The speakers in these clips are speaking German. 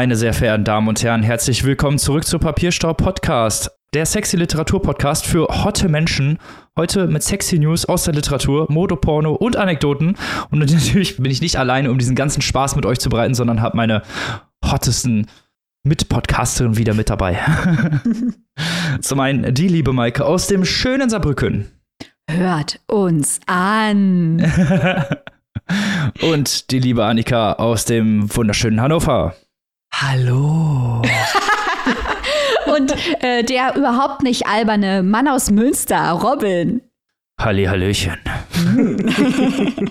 Meine sehr verehrten Damen und Herren, herzlich willkommen zurück zu Papierstau Podcast, der sexy Literatur Podcast für hotte Menschen. Heute mit sexy News aus der Literatur, Mode, Porno und Anekdoten. Und natürlich bin ich nicht alleine, um diesen ganzen Spaß mit euch zu bereiten, sondern habe meine hottesten Mitpodcasterinnen wieder mit dabei. Zum einen die liebe Maike aus dem schönen Saarbrücken. Hört uns an. und die liebe Annika aus dem wunderschönen Hannover. Hallo. Und äh, der überhaupt nicht alberne Mann aus Münster, Robin. Halli, Hallöchen.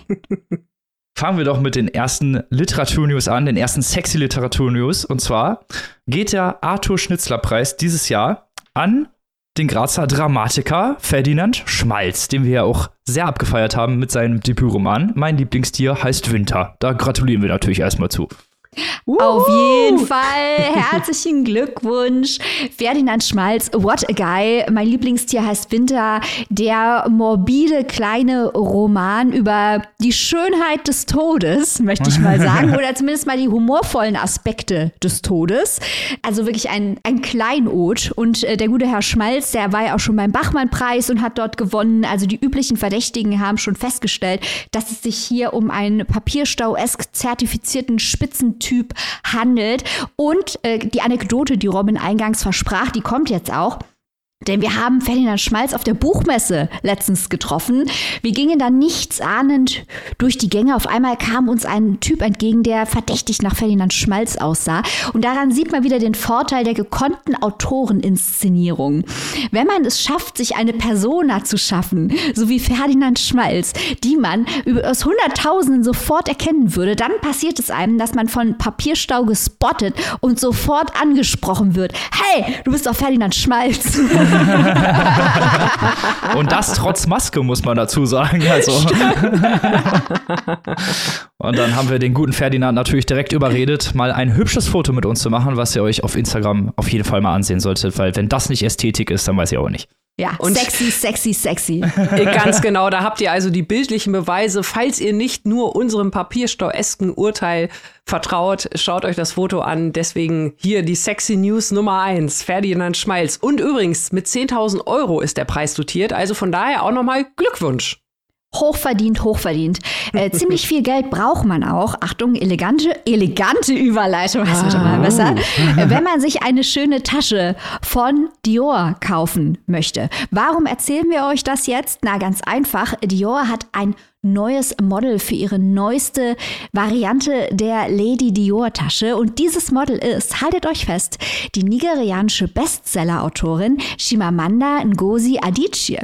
Fangen wir doch mit den ersten Literaturnews an, den ersten sexy Literaturnews. Und zwar geht der Arthur Schnitzler Preis dieses Jahr an den Grazer Dramatiker Ferdinand Schmalz, den wir ja auch sehr abgefeiert haben mit seinem Debütroman. Mein Lieblingstier heißt Winter. Da gratulieren wir natürlich erstmal zu. Uh. Auf jeden Fall herzlichen Glückwunsch. Ferdinand Schmalz, What a Guy. Mein Lieblingstier heißt Winter. Der morbide kleine Roman über die Schönheit des Todes, möchte ich mal sagen. Oder zumindest mal die humorvollen Aspekte des Todes. Also wirklich ein, ein Kleinod. Und äh, der gute Herr Schmalz, der war ja auch schon beim Bachmann-Preis und hat dort gewonnen. Also die üblichen Verdächtigen haben schon festgestellt, dass es sich hier um einen Papierstau-esk zertifizierten Spitzen Typ handelt. Und äh, die Anekdote, die Robin eingangs versprach, die kommt jetzt auch. Denn wir haben Ferdinand Schmalz auf der Buchmesse letztens getroffen. Wir gingen dann nichts ahnend durch die Gänge. Auf einmal kam uns ein Typ entgegen, der verdächtig nach Ferdinand Schmalz aussah. Und daran sieht man wieder den Vorteil der gekonnten Autoreninszenierung. Wenn man es schafft, sich eine Persona zu schaffen, so wie Ferdinand Schmalz, die man aus Hunderttausenden sofort erkennen würde, dann passiert es einem, dass man von Papierstau gespottet und sofort angesprochen wird. Hey, du bist doch Ferdinand Schmalz. Und das trotz Maske, muss man dazu sagen. Also. Und dann haben wir den guten Ferdinand natürlich direkt überredet, mal ein hübsches Foto mit uns zu machen, was ihr euch auf Instagram auf jeden Fall mal ansehen solltet, weil wenn das nicht Ästhetik ist, dann weiß ich auch nicht. Ja, und sexy, sexy, sexy. Ganz genau, da habt ihr also die bildlichen Beweise. Falls ihr nicht nur unserem papierstauesken Urteil vertraut, schaut euch das Foto an. Deswegen hier die sexy News Nummer eins, Ferdinand Schmalz. Und übrigens, mit 10.000 Euro ist der Preis dotiert, also von daher auch nochmal Glückwunsch. Hochverdient, hochverdient. Äh, ziemlich viel Geld braucht man auch. Achtung, elegante, elegante Überleitung, das wird immer besser. Äh, wenn man sich eine schöne Tasche von Dior kaufen möchte. Warum erzählen wir euch das jetzt? Na, ganz einfach. Dior hat ein neues Model für ihre neueste Variante der Lady Dior Tasche. Und dieses Model ist, haltet euch fest, die nigerianische Bestseller-Autorin Shimamanda Ngozi Adichie.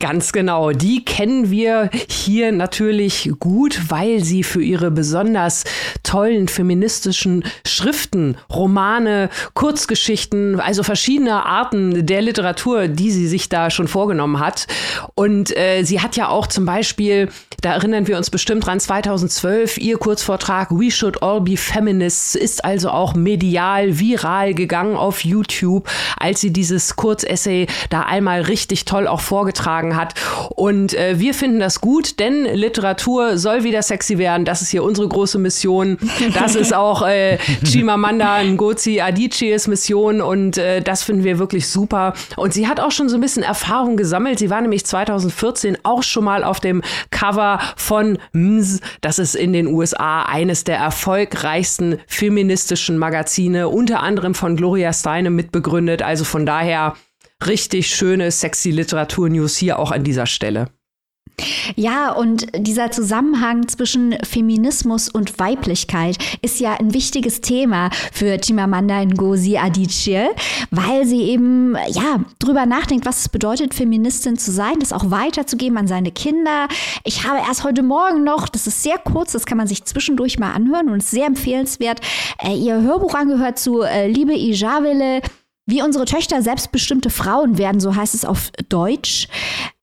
Ganz genau. Die kennen wir hier natürlich gut, weil sie für ihre besonders tollen feministischen Schriften, Romane, Kurzgeschichten, also verschiedene Arten der Literatur, die sie sich da schon vorgenommen hat. Und äh, sie hat ja auch zum Beispiel, da erinnern wir uns bestimmt dran, 2012 ihr Kurzvortrag We Should All Be Feminists ist also auch medial viral gegangen auf YouTube, als sie dieses Kurzessay da einmal richtig toll auch vorgetragen vorgetragen hat. Und äh, wir finden das gut, denn Literatur soll wieder sexy werden. Das ist hier unsere große Mission. Das ist auch äh, Chimamanda Ngozi Adichies Mission und äh, das finden wir wirklich super. Und sie hat auch schon so ein bisschen Erfahrung gesammelt. Sie war nämlich 2014 auch schon mal auf dem Cover von MS. Das ist in den USA eines der erfolgreichsten feministischen Magazine, unter anderem von Gloria Steinem mitbegründet. Also von daher richtig schöne, sexy Literatur-News hier auch an dieser Stelle. Ja, und dieser Zusammenhang zwischen Feminismus und Weiblichkeit ist ja ein wichtiges Thema für Chimamanda Ngozi Adichie, weil sie eben ja drüber nachdenkt, was es bedeutet, Feministin zu sein, das auch weiterzugeben an seine Kinder. Ich habe erst heute Morgen noch, das ist sehr kurz, das kann man sich zwischendurch mal anhören und ist sehr empfehlenswert, äh, ihr Hörbuch angehört zu äh, Liebe Ijavele, wie unsere Töchter selbstbestimmte Frauen werden, so heißt es auf Deutsch.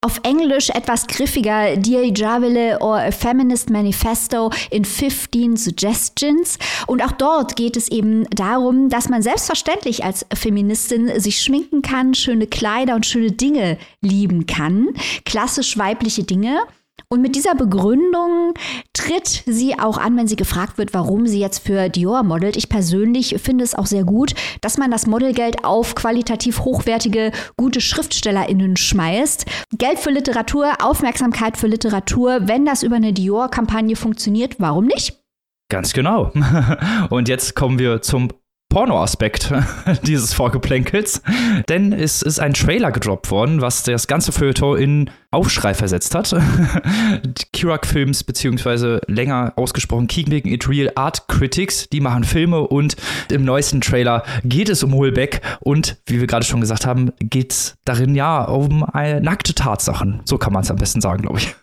Auf Englisch etwas griffiger, Dear Javile or a Feminist Manifesto in 15 Suggestions. Und auch dort geht es eben darum, dass man selbstverständlich als Feministin sich schminken kann, schöne Kleider und schöne Dinge lieben kann. Klassisch weibliche Dinge. Und mit dieser Begründung tritt sie auch an, wenn sie gefragt wird, warum sie jetzt für Dior modelt. Ich persönlich finde es auch sehr gut, dass man das Modelgeld auf qualitativ hochwertige, gute SchriftstellerInnen schmeißt. Geld für Literatur, Aufmerksamkeit für Literatur. Wenn das über eine Dior-Kampagne funktioniert, warum nicht? Ganz genau. Und jetzt kommen wir zum Porno-Aspekt dieses Vorgeplänkels. Denn es ist ein Trailer gedroppt worden, was das ganze Feuilleton in Aufschrei versetzt hat. Kirak Films, beziehungsweise länger ausgesprochen Keeping It Real Art Critics, die machen Filme und im neuesten Trailer geht es um Holbeck und, wie wir gerade schon gesagt haben, geht es darin ja um äh, nackte Tatsachen. So kann man es am besten sagen, glaube ich.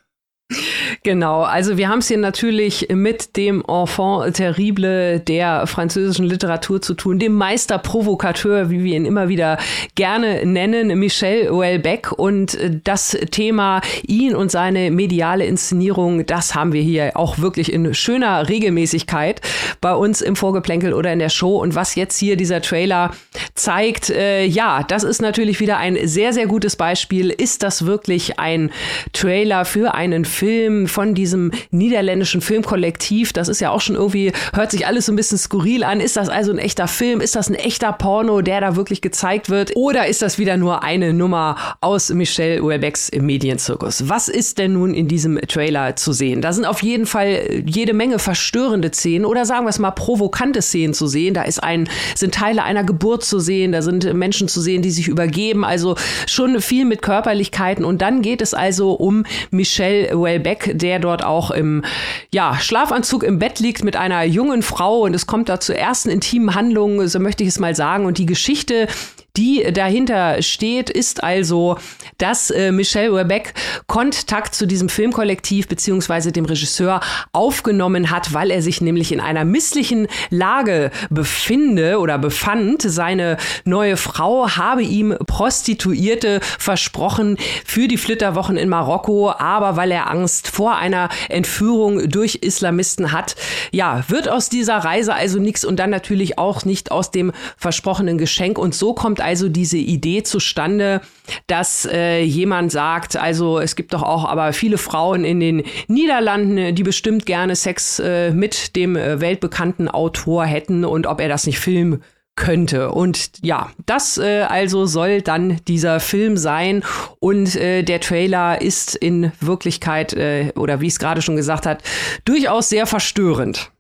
Genau, also wir haben es hier natürlich mit dem Enfant terrible der französischen Literatur zu tun, dem Meister Provokateur, wie wir ihn immer wieder gerne nennen, Michel Houellebecq. Und äh, das Thema ihn und seine mediale Inszenierung, das haben wir hier auch wirklich in schöner Regelmäßigkeit bei uns im Vorgeplänkel oder in der Show. Und was jetzt hier dieser Trailer zeigt, äh, ja, das ist natürlich wieder ein sehr, sehr gutes Beispiel. Ist das wirklich ein Trailer für einen Film von diesem niederländischen Filmkollektiv. Das ist ja auch schon irgendwie, hört sich alles so ein bisschen skurril an. Ist das also ein echter Film? Ist das ein echter Porno, der da wirklich gezeigt wird? Oder ist das wieder nur eine Nummer aus Michelle Houellebecqs Medienzirkus? Was ist denn nun in diesem Trailer zu sehen? Da sind auf jeden Fall jede Menge verstörende Szenen oder sagen wir es mal provokante Szenen zu sehen. Da ist ein, sind Teile einer Geburt zu sehen, da sind Menschen zu sehen, die sich übergeben. Also schon viel mit Körperlichkeiten. Und dann geht es also um Michelle Michel Welbeck, der dort auch im ja, Schlafanzug im Bett liegt mit einer jungen Frau und es kommt da zu ersten intimen Handlungen, so möchte ich es mal sagen. Und die Geschichte die dahinter steht, ist also, dass äh, Michelle Webeck Kontakt zu diesem Filmkollektiv beziehungsweise dem Regisseur aufgenommen hat, weil er sich nämlich in einer misslichen Lage befinde oder befand. Seine neue Frau habe ihm Prostituierte versprochen für die Flitterwochen in Marokko, aber weil er Angst vor einer Entführung durch Islamisten hat, ja, wird aus dieser Reise also nichts und dann natürlich auch nicht aus dem versprochenen Geschenk und so kommt also diese Idee zustande, dass äh, jemand sagt, also es gibt doch auch aber viele Frauen in den Niederlanden, die bestimmt gerne Sex äh, mit dem äh, weltbekannten Autor hätten und ob er das nicht filmen könnte. Und ja, das äh, also soll dann dieser Film sein. Und äh, der Trailer ist in Wirklichkeit, äh, oder wie es gerade schon gesagt hat, durchaus sehr verstörend.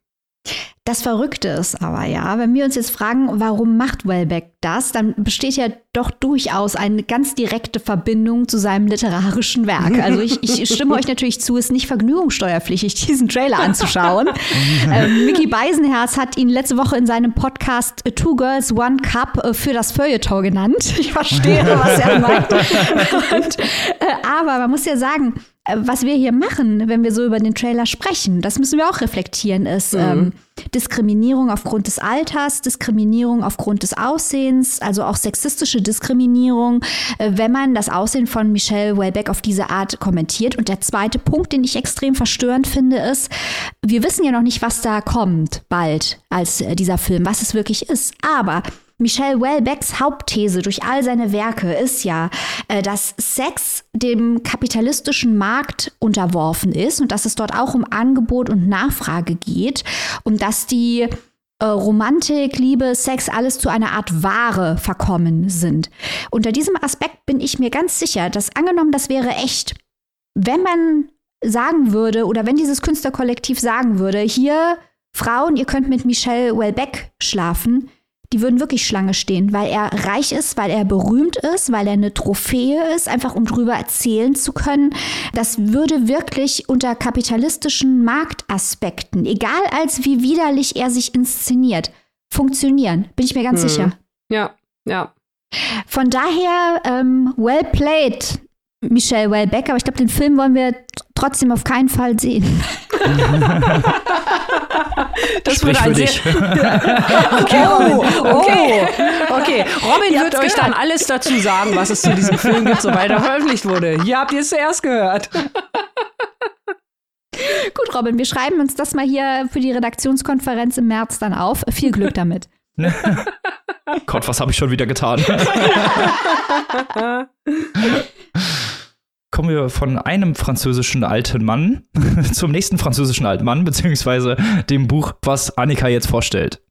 Das Verrückte ist aber ja, wenn wir uns jetzt fragen, warum macht Wellbeck das, dann besteht ja doch durchaus eine ganz direkte Verbindung zu seinem literarischen Werk. Also ich, ich stimme euch natürlich zu, ist nicht vergnügungssteuerpflichtig, diesen Trailer anzuschauen. ähm, Mickey Beisenherz hat ihn letzte Woche in seinem Podcast Two Girls, One Cup äh, für das Feuilleton genannt. Ich verstehe, was er meint. Und, äh, aber man muss ja sagen, äh, was wir hier machen, wenn wir so über den Trailer sprechen, das müssen wir auch reflektieren, ist mhm. ähm, Diskriminierung aufgrund des Alters, Diskriminierung aufgrund des Aussehens, also auch sexistische Diskriminierung, äh, wenn man das Aussehen von Michelle Welbeck auf diese Art kommentiert. Und der zweite Punkt, den ich extrem verstörend finde, ist, wir wissen ja noch nicht, was da kommt bald als äh, dieser Film, was es wirklich ist. Aber Michelle Welbecks Hauptthese durch all seine Werke ist ja, äh, dass Sex dem kapitalistischen Markt unterworfen ist und dass es dort auch um Angebot und Nachfrage geht und dass die äh, Romantik, Liebe, Sex, alles zu einer Art Ware verkommen sind. Unter diesem Aspekt bin ich mir ganz sicher, dass angenommen, das wäre echt, wenn man sagen würde oder wenn dieses Künstlerkollektiv sagen würde, hier Frauen, ihr könnt mit Michelle Welbeck schlafen, die würden wirklich Schlange stehen, weil er reich ist, weil er berühmt ist, weil er eine Trophäe ist, einfach um drüber erzählen zu können. Das würde wirklich unter kapitalistischen Marktaspekten, egal als wie widerlich er sich inszeniert, funktionieren. Bin ich mir ganz hm. sicher. Ja, ja. Von daher, ähm, well played, Michelle Welbeck, aber ich glaube, den Film wollen wir trotzdem auf keinen Fall sehen. das Sprich für dich. okay, oh, okay, okay. Robin wird euch dann alles dazu sagen, was es zu diesem Film gibt, sobald er veröffentlicht wurde. Hier habt ihr es zuerst gehört. Gut, Robin, wir schreiben uns das mal hier für die Redaktionskonferenz im März dann auf. Viel Glück damit. Gott, was habe ich schon wieder getan? kommen wir von einem französischen alten Mann zum nächsten französischen alten Mann, beziehungsweise dem Buch, was Annika jetzt vorstellt.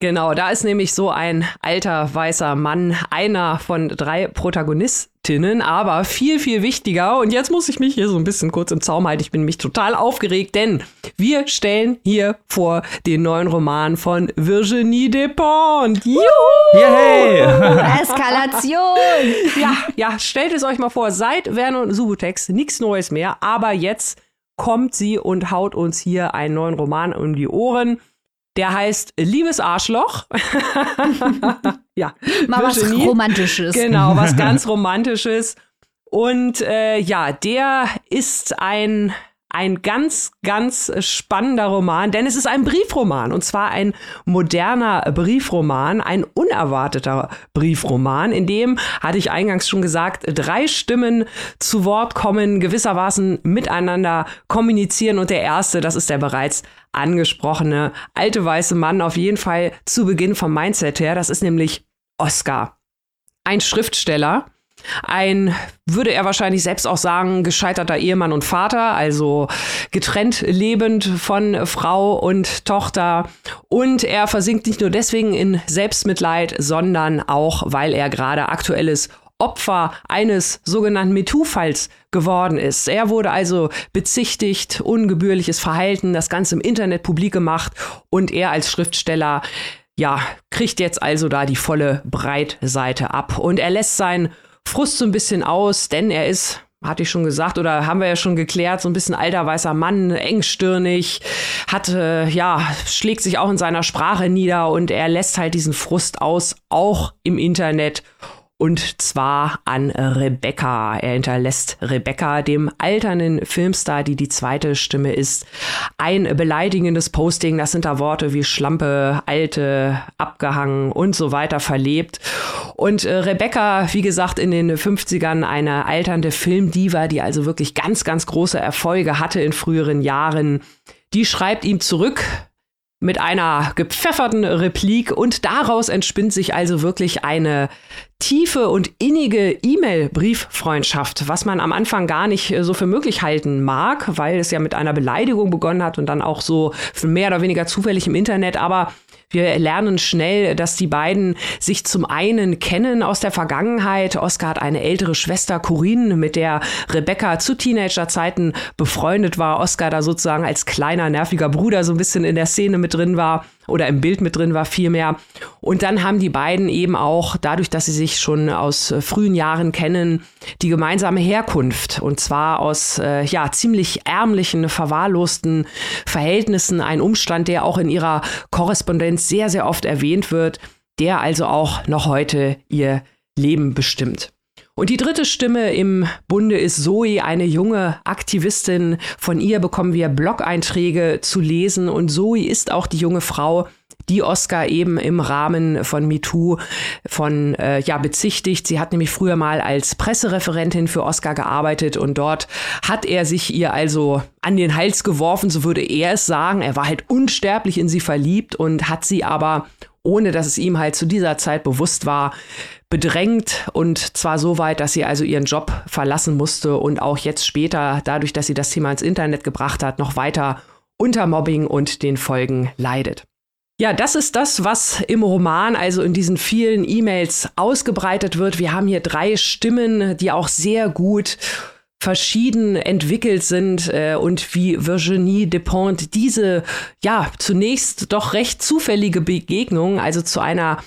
Genau, da ist nämlich so ein alter weißer Mann, einer von drei Protagonistinnen, aber viel, viel wichtiger. Und jetzt muss ich mich hier so ein bisschen kurz im Zaum halten. Ich bin mich total aufgeregt, denn wir stellen hier vor den neuen Roman von Virginie Despentes. Juhu! Yay! Eskalation! Ja, ja, stellt es euch mal vor, seit Vernon Subutex nichts Neues mehr, aber jetzt kommt sie und haut uns hier einen neuen Roman um die Ohren. Der heißt Liebes Arschloch. ja. Mal Virginie. was Romantisches. Genau, was ganz Romantisches. Und äh, ja, der ist ein ein ganz, ganz spannender Roman, denn es ist ein Briefroman und zwar ein moderner Briefroman, ein unerwarteter Briefroman, in dem, hatte ich eingangs schon gesagt, drei Stimmen zu Wort kommen, gewissermaßen miteinander kommunizieren und der erste, das ist der bereits angesprochene alte weiße Mann, auf jeden Fall zu Beginn vom Mindset her, das ist nämlich Oscar. Ein Schriftsteller, ein, würde er wahrscheinlich selbst auch sagen, gescheiterter Ehemann und Vater, also getrennt lebend von Frau und Tochter. Und er versinkt nicht nur deswegen in Selbstmitleid, sondern auch, weil er gerade aktuelles Opfer eines sogenannten MeToo-Falls geworden ist. Er wurde also bezichtigt, ungebührliches Verhalten, das Ganze im Internet publik gemacht und er als Schriftsteller ja, kriegt jetzt also da die volle Breitseite ab. Und er lässt sein Frust so ein bisschen aus, denn er ist hatte ich schon gesagt oder haben wir ja schon geklärt, so ein bisschen alter weißer Mann, engstirnig, hat äh, ja, schlägt sich auch in seiner Sprache nieder und er lässt halt diesen Frust aus, auch im Internet und zwar an Rebecca. Er hinterlässt Rebecca, dem alternden Filmstar, die die zweite Stimme ist, ein beleidigendes Posting. Das sind da Worte wie Schlampe, Alte, abgehangen und so weiter verlebt. Und äh, Rebecca, wie gesagt, in den 50ern eine alternde Filmdiva, die also wirklich ganz, ganz große Erfolge hatte in früheren Jahren. Die schreibt ihm zurück, mit einer gepfefferten Replik und daraus entspinnt sich also wirklich eine tiefe und innige E-Mail-Brieffreundschaft, was man am Anfang gar nicht so für möglich halten mag, weil es ja mit einer Beleidigung begonnen hat und dann auch so mehr oder weniger zufällig im Internet, aber wir lernen schnell, dass die beiden sich zum einen kennen aus der Vergangenheit. Oscar hat eine ältere Schwester, Corinne, mit der Rebecca zu Teenagerzeiten befreundet war. Oscar da sozusagen als kleiner, nerviger Bruder so ein bisschen in der Szene mit drin war oder im Bild mit drin war vielmehr. Und dann haben die beiden eben auch, dadurch, dass sie sich schon aus äh, frühen Jahren kennen, die gemeinsame Herkunft. Und zwar aus äh, ja, ziemlich ärmlichen, verwahrlosten Verhältnissen. Ein Umstand, der auch in ihrer Korrespondenz sehr, sehr oft erwähnt wird, der also auch noch heute ihr Leben bestimmt. Und die dritte Stimme im Bunde ist Zoe, eine junge Aktivistin. Von ihr bekommen wir Blog-Einträge zu lesen. Und Zoe ist auch die junge Frau, die Oscar eben im Rahmen von MeToo von äh, ja bezichtigt. Sie hat nämlich früher mal als Pressereferentin für Oscar gearbeitet und dort hat er sich ihr also an den Hals geworfen, so würde er es sagen. Er war halt unsterblich in sie verliebt und hat sie aber ohne dass es ihm halt zu dieser Zeit bewusst war, bedrängt und zwar so weit, dass sie also ihren Job verlassen musste und auch jetzt später, dadurch, dass sie das Thema ins Internet gebracht hat, noch weiter unter Mobbing und den Folgen leidet. Ja, das ist das, was im Roman, also in diesen vielen E-Mails ausgebreitet wird. Wir haben hier drei Stimmen, die auch sehr gut verschieden entwickelt sind äh, und wie Virginie Despentes diese ja zunächst doch recht zufällige Begegnung, also zu einer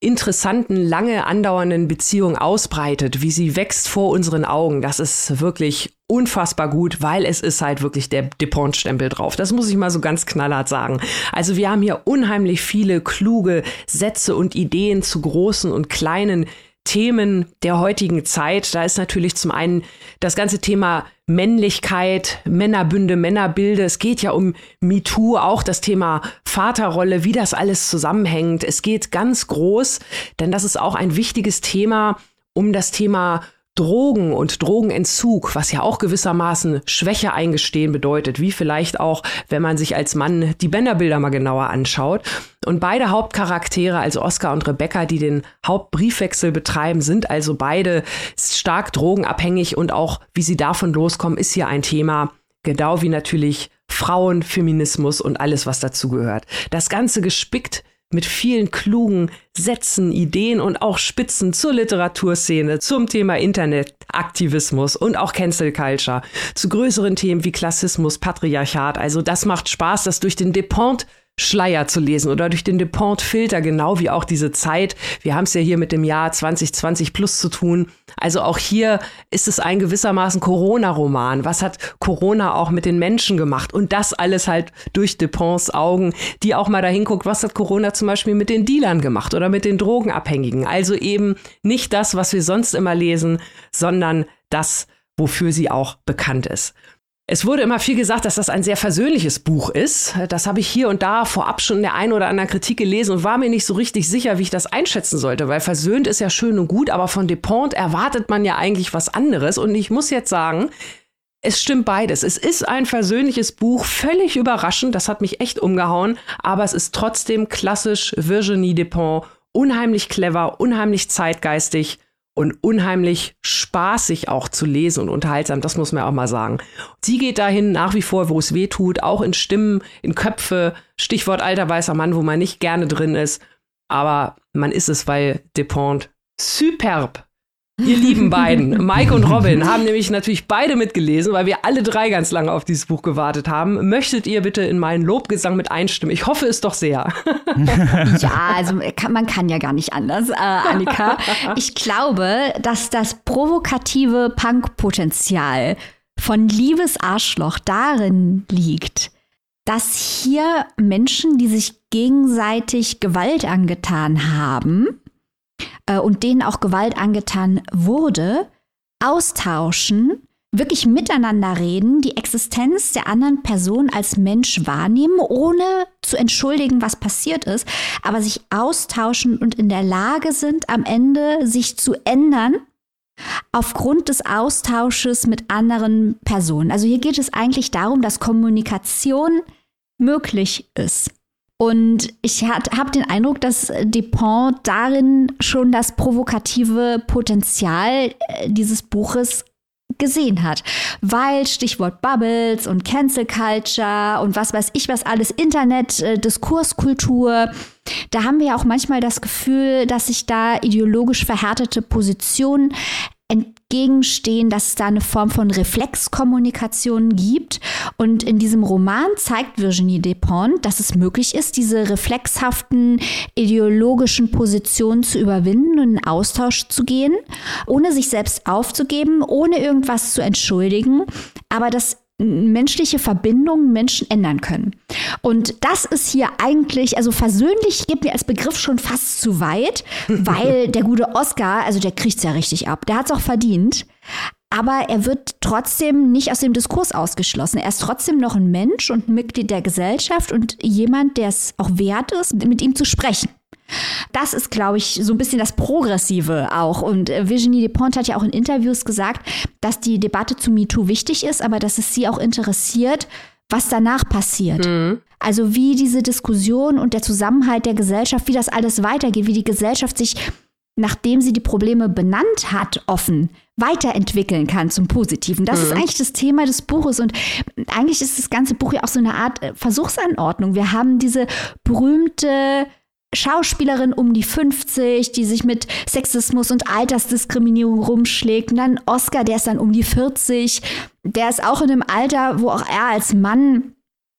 interessanten, lange andauernden Beziehung ausbreitet, wie sie wächst vor unseren Augen, das ist wirklich unfassbar gut, weil es ist halt wirklich der Dupont-Stempel drauf. Das muss ich mal so ganz knallhart sagen. Also wir haben hier unheimlich viele kluge Sätze und Ideen zu großen und kleinen Themen der heutigen Zeit. Da ist natürlich zum einen das ganze Thema Männlichkeit, Männerbünde, Männerbilde. Es geht ja um MeToo, auch das Thema Vaterrolle, wie das alles zusammenhängt. Es geht ganz groß, denn das ist auch ein wichtiges Thema um das Thema Drogen und Drogenentzug, was ja auch gewissermaßen Schwäche eingestehen bedeutet, wie vielleicht auch, wenn man sich als Mann die Bänderbilder mal genauer anschaut. Und beide Hauptcharaktere, also Oscar und Rebecca, die den Hauptbriefwechsel betreiben, sind also beide stark drogenabhängig und auch, wie sie davon loskommen, ist hier ein Thema, genau wie natürlich Frauen, Feminismus und alles, was dazugehört. Das Ganze gespickt mit vielen klugen Sätzen, Ideen und auch Spitzen zur Literaturszene, zum Thema Internetaktivismus und auch Cancel Culture, zu größeren Themen wie Klassismus, Patriarchat. Also das macht Spaß, das durch den Depont Schleier zu lesen oder durch den Deport-Filter, genau wie auch diese Zeit. Wir haben es ja hier mit dem Jahr 2020 plus zu tun. Also auch hier ist es ein gewissermaßen Corona-Roman. Was hat Corona auch mit den Menschen gemacht? Und das alles halt durch Deponts Augen, die auch mal dahin guckt, was hat Corona zum Beispiel mit den Dealern gemacht oder mit den Drogenabhängigen. Also eben nicht das, was wir sonst immer lesen, sondern das, wofür sie auch bekannt ist. Es wurde immer viel gesagt, dass das ein sehr versöhnliches Buch ist. Das habe ich hier und da vorab schon in der einen oder anderen Kritik gelesen und war mir nicht so richtig sicher, wie ich das einschätzen sollte, weil versöhnt ist ja schön und gut, aber von Depont erwartet man ja eigentlich was anderes. Und ich muss jetzt sagen, es stimmt beides. Es ist ein versöhnliches Buch, völlig überraschend, das hat mich echt umgehauen, aber es ist trotzdem klassisch Virginie Despont, unheimlich clever, unheimlich zeitgeistig und unheimlich spaßig auch zu lesen und unterhaltsam, das muss man auch mal sagen. Sie geht dahin nach wie vor, wo es weh tut, auch in Stimmen, in Köpfe, Stichwort alter weißer Mann, wo man nicht gerne drin ist, aber man ist es, weil Depont superb Ihr lieben beiden, Mike und Robin, haben nämlich natürlich beide mitgelesen, weil wir alle drei ganz lange auf dieses Buch gewartet haben. Möchtet ihr bitte in meinen Lobgesang mit einstimmen? Ich hoffe es doch sehr. ja, also man kann ja gar nicht anders, äh, Annika. Ich glaube, dass das provokative Punkpotenzial von Liebes Arschloch darin liegt, dass hier Menschen, die sich gegenseitig Gewalt angetan haben, äh, und denen auch Gewalt angetan wurde, austauschen, wirklich miteinander reden, die Existenz der anderen Person als Mensch wahrnehmen, ohne zu entschuldigen, was passiert ist, aber sich austauschen und in der Lage sind, am Ende sich zu ändern aufgrund des Austausches mit anderen Personen. Also hier geht es eigentlich darum, dass Kommunikation möglich ist. Und ich habe den Eindruck, dass Dupont darin schon das provokative Potenzial äh, dieses Buches gesehen hat. Weil Stichwort Bubbles und Cancel Culture und was weiß ich was alles, Internet, äh, Diskurskultur, da haben wir ja auch manchmal das Gefühl, dass sich da ideologisch verhärtete Positionen entgegenstehen, dass es da eine Form von Reflexkommunikation gibt. Und in diesem Roman zeigt Virginie Despont, dass es möglich ist, diese reflexhaften ideologischen Positionen zu überwinden und in Austausch zu gehen, ohne sich selbst aufzugeben, ohne irgendwas zu entschuldigen, aber das menschliche Verbindungen Menschen ändern können. Und das ist hier eigentlich, also versöhnlich geht mir als Begriff schon fast zu weit, weil der gute Oscar, also der kriegt es ja richtig ab, der hat es auch verdient. Aber er wird trotzdem nicht aus dem Diskurs ausgeschlossen. Er ist trotzdem noch ein Mensch und ein Mitglied der Gesellschaft und jemand, der es auch wert ist, mit ihm zu sprechen. Das ist, glaube ich, so ein bisschen das Progressive auch. Und äh, Virginie Despont hat ja auch in Interviews gesagt, dass die Debatte zu MeToo wichtig ist, aber dass es sie auch interessiert, was danach passiert. Mhm. Also wie diese Diskussion und der Zusammenhalt der Gesellschaft, wie das alles weitergeht, wie die Gesellschaft sich, nachdem sie die Probleme benannt hat, offen weiterentwickeln kann zum Positiven. Das mhm. ist eigentlich das Thema des Buches und eigentlich ist das ganze Buch ja auch so eine Art äh, Versuchsanordnung. Wir haben diese berühmte Schauspielerin um die 50, die sich mit Sexismus und Altersdiskriminierung rumschlägt. Und dann Oscar, der ist dann um die 40. Der ist auch in einem Alter, wo auch er als Mann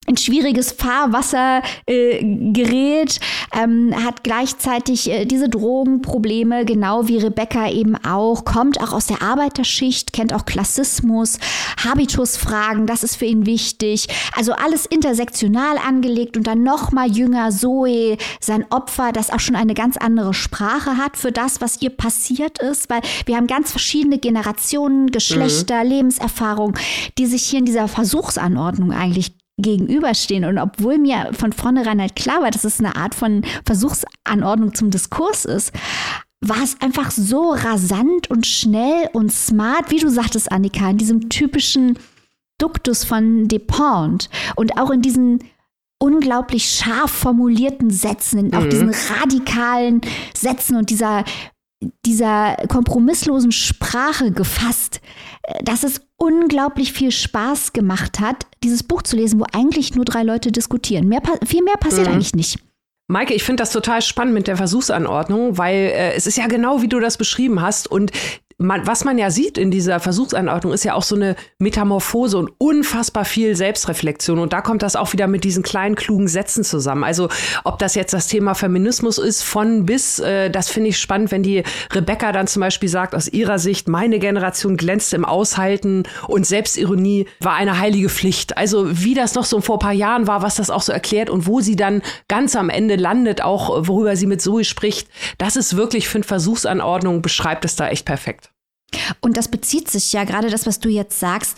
in schwieriges Fahrwasser äh, gerät, ähm, hat gleichzeitig äh, diese Drogenprobleme, genau wie Rebecca eben auch, kommt auch aus der Arbeiterschicht, kennt auch Klassismus, Habitusfragen, das ist für ihn wichtig. Also alles intersektional angelegt und dann noch mal jünger Zoe, sein Opfer, das auch schon eine ganz andere Sprache hat für das, was ihr passiert ist, weil wir haben ganz verschiedene Generationen, Geschlechter, mhm. Lebenserfahrung, die sich hier in dieser Versuchsanordnung eigentlich gegenüberstehen. Und obwohl mir von vornherein halt klar war, dass es eine Art von Versuchsanordnung zum Diskurs ist, war es einfach so rasant und schnell und smart, wie du sagtest, Annika, in diesem typischen Duktus von Depont und auch in diesen unglaublich scharf formulierten Sätzen, in auch mhm. diesen radikalen Sätzen und dieser, dieser kompromisslosen Sprache gefasst, äh, dass es unglaublich viel Spaß gemacht hat, dieses Buch zu lesen, wo eigentlich nur drei Leute diskutieren. Mehr, viel mehr passiert mhm. eigentlich nicht. Maike, ich finde das total spannend mit der Versuchsanordnung, weil äh, es ist ja genau wie du das beschrieben hast und man, was man ja sieht in dieser Versuchsanordnung, ist ja auch so eine Metamorphose und unfassbar viel Selbstreflexion. Und da kommt das auch wieder mit diesen kleinen, klugen Sätzen zusammen. Also, ob das jetzt das Thema Feminismus ist, von bis, äh, das finde ich spannend, wenn die Rebecca dann zum Beispiel sagt, aus ihrer Sicht, meine Generation glänzt im Aushalten und Selbstironie war eine heilige Pflicht. Also, wie das noch so vor ein paar Jahren war, was das auch so erklärt und wo sie dann ganz am Ende landet, auch worüber sie mit Zoe spricht, das ist wirklich, für eine Versuchsanordnung, beschreibt es da echt perfekt. Und das bezieht sich ja gerade das, was du jetzt sagst,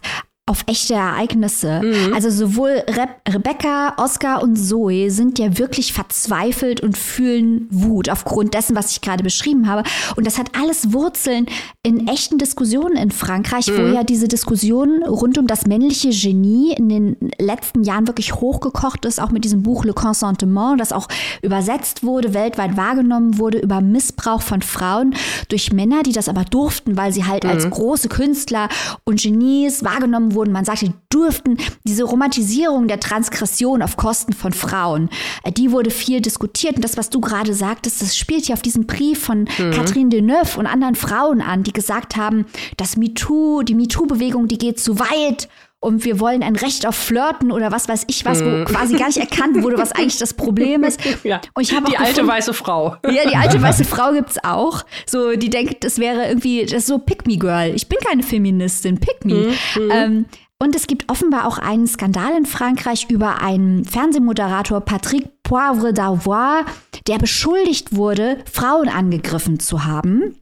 auf echte Ereignisse. Mhm. Also sowohl Re Rebecca, Oscar und Zoe sind ja wirklich verzweifelt und fühlen Wut aufgrund dessen, was ich gerade beschrieben habe. Und das hat alles Wurzeln in echten Diskussionen in Frankreich, mhm. wo ja diese Diskussion rund um das männliche Genie in den letzten Jahren wirklich hochgekocht ist, auch mit diesem Buch Le Consentement, das auch übersetzt wurde, weltweit wahrgenommen wurde über Missbrauch von Frauen durch Männer, die das aber durften, weil sie halt mhm. als große Künstler und Genies wahrgenommen wurden wurden. Man sagte, die durften diese Romantisierung der Transgression auf Kosten von Frauen, äh, die wurde viel diskutiert. Und das, was du gerade sagtest, das spielt ja auf diesen Brief von mhm. Catherine Deneuve und anderen Frauen an, die gesagt haben, dass MeToo, die MeToo-Bewegung, die geht zu weit und wir wollen ein Recht auf Flirten oder was weiß ich was, wo mhm. quasi gar nicht erkannt wurde, was eigentlich das Problem ist. Ja, und ich die alte weiße Frau. Ja, die alte weiße Frau gibt's auch. So, die denkt, das wäre irgendwie, das ist so Pick Me Girl. Ich bin keine Feministin, Pick Me. Mhm. Ähm, und es gibt offenbar auch einen Skandal in Frankreich über einen Fernsehmoderator Patrick Poivre d'Avoine, der beschuldigt wurde, Frauen angegriffen zu haben.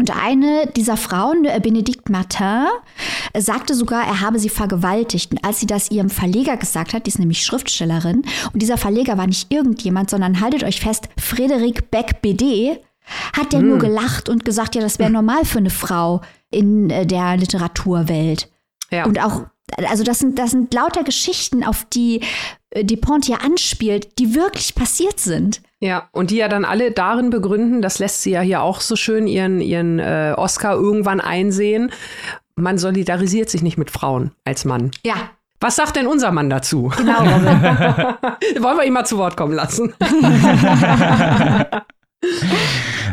Und eine dieser Frauen, äh, Benedict Martin, äh, sagte sogar, er habe sie vergewaltigt. Und als sie das ihrem Verleger gesagt hat, die ist nämlich Schriftstellerin, und dieser Verleger war nicht irgendjemand, sondern haltet euch fest, Frédéric Beck-BD, hat der hm. nur gelacht und gesagt, ja, das wäre normal für eine Frau in äh, der Literaturwelt. Ja. Und auch, also das sind, das sind lauter Geschichten, auf die Dupont hier anspielt, die wirklich passiert sind. Ja, und die ja dann alle darin begründen, das lässt sie ja hier auch so schön ihren, ihren äh, Oscar irgendwann einsehen. Man solidarisiert sich nicht mit Frauen als Mann. Ja, was sagt denn unser Mann dazu? Genau, Wollen wir ihn mal zu Wort kommen lassen?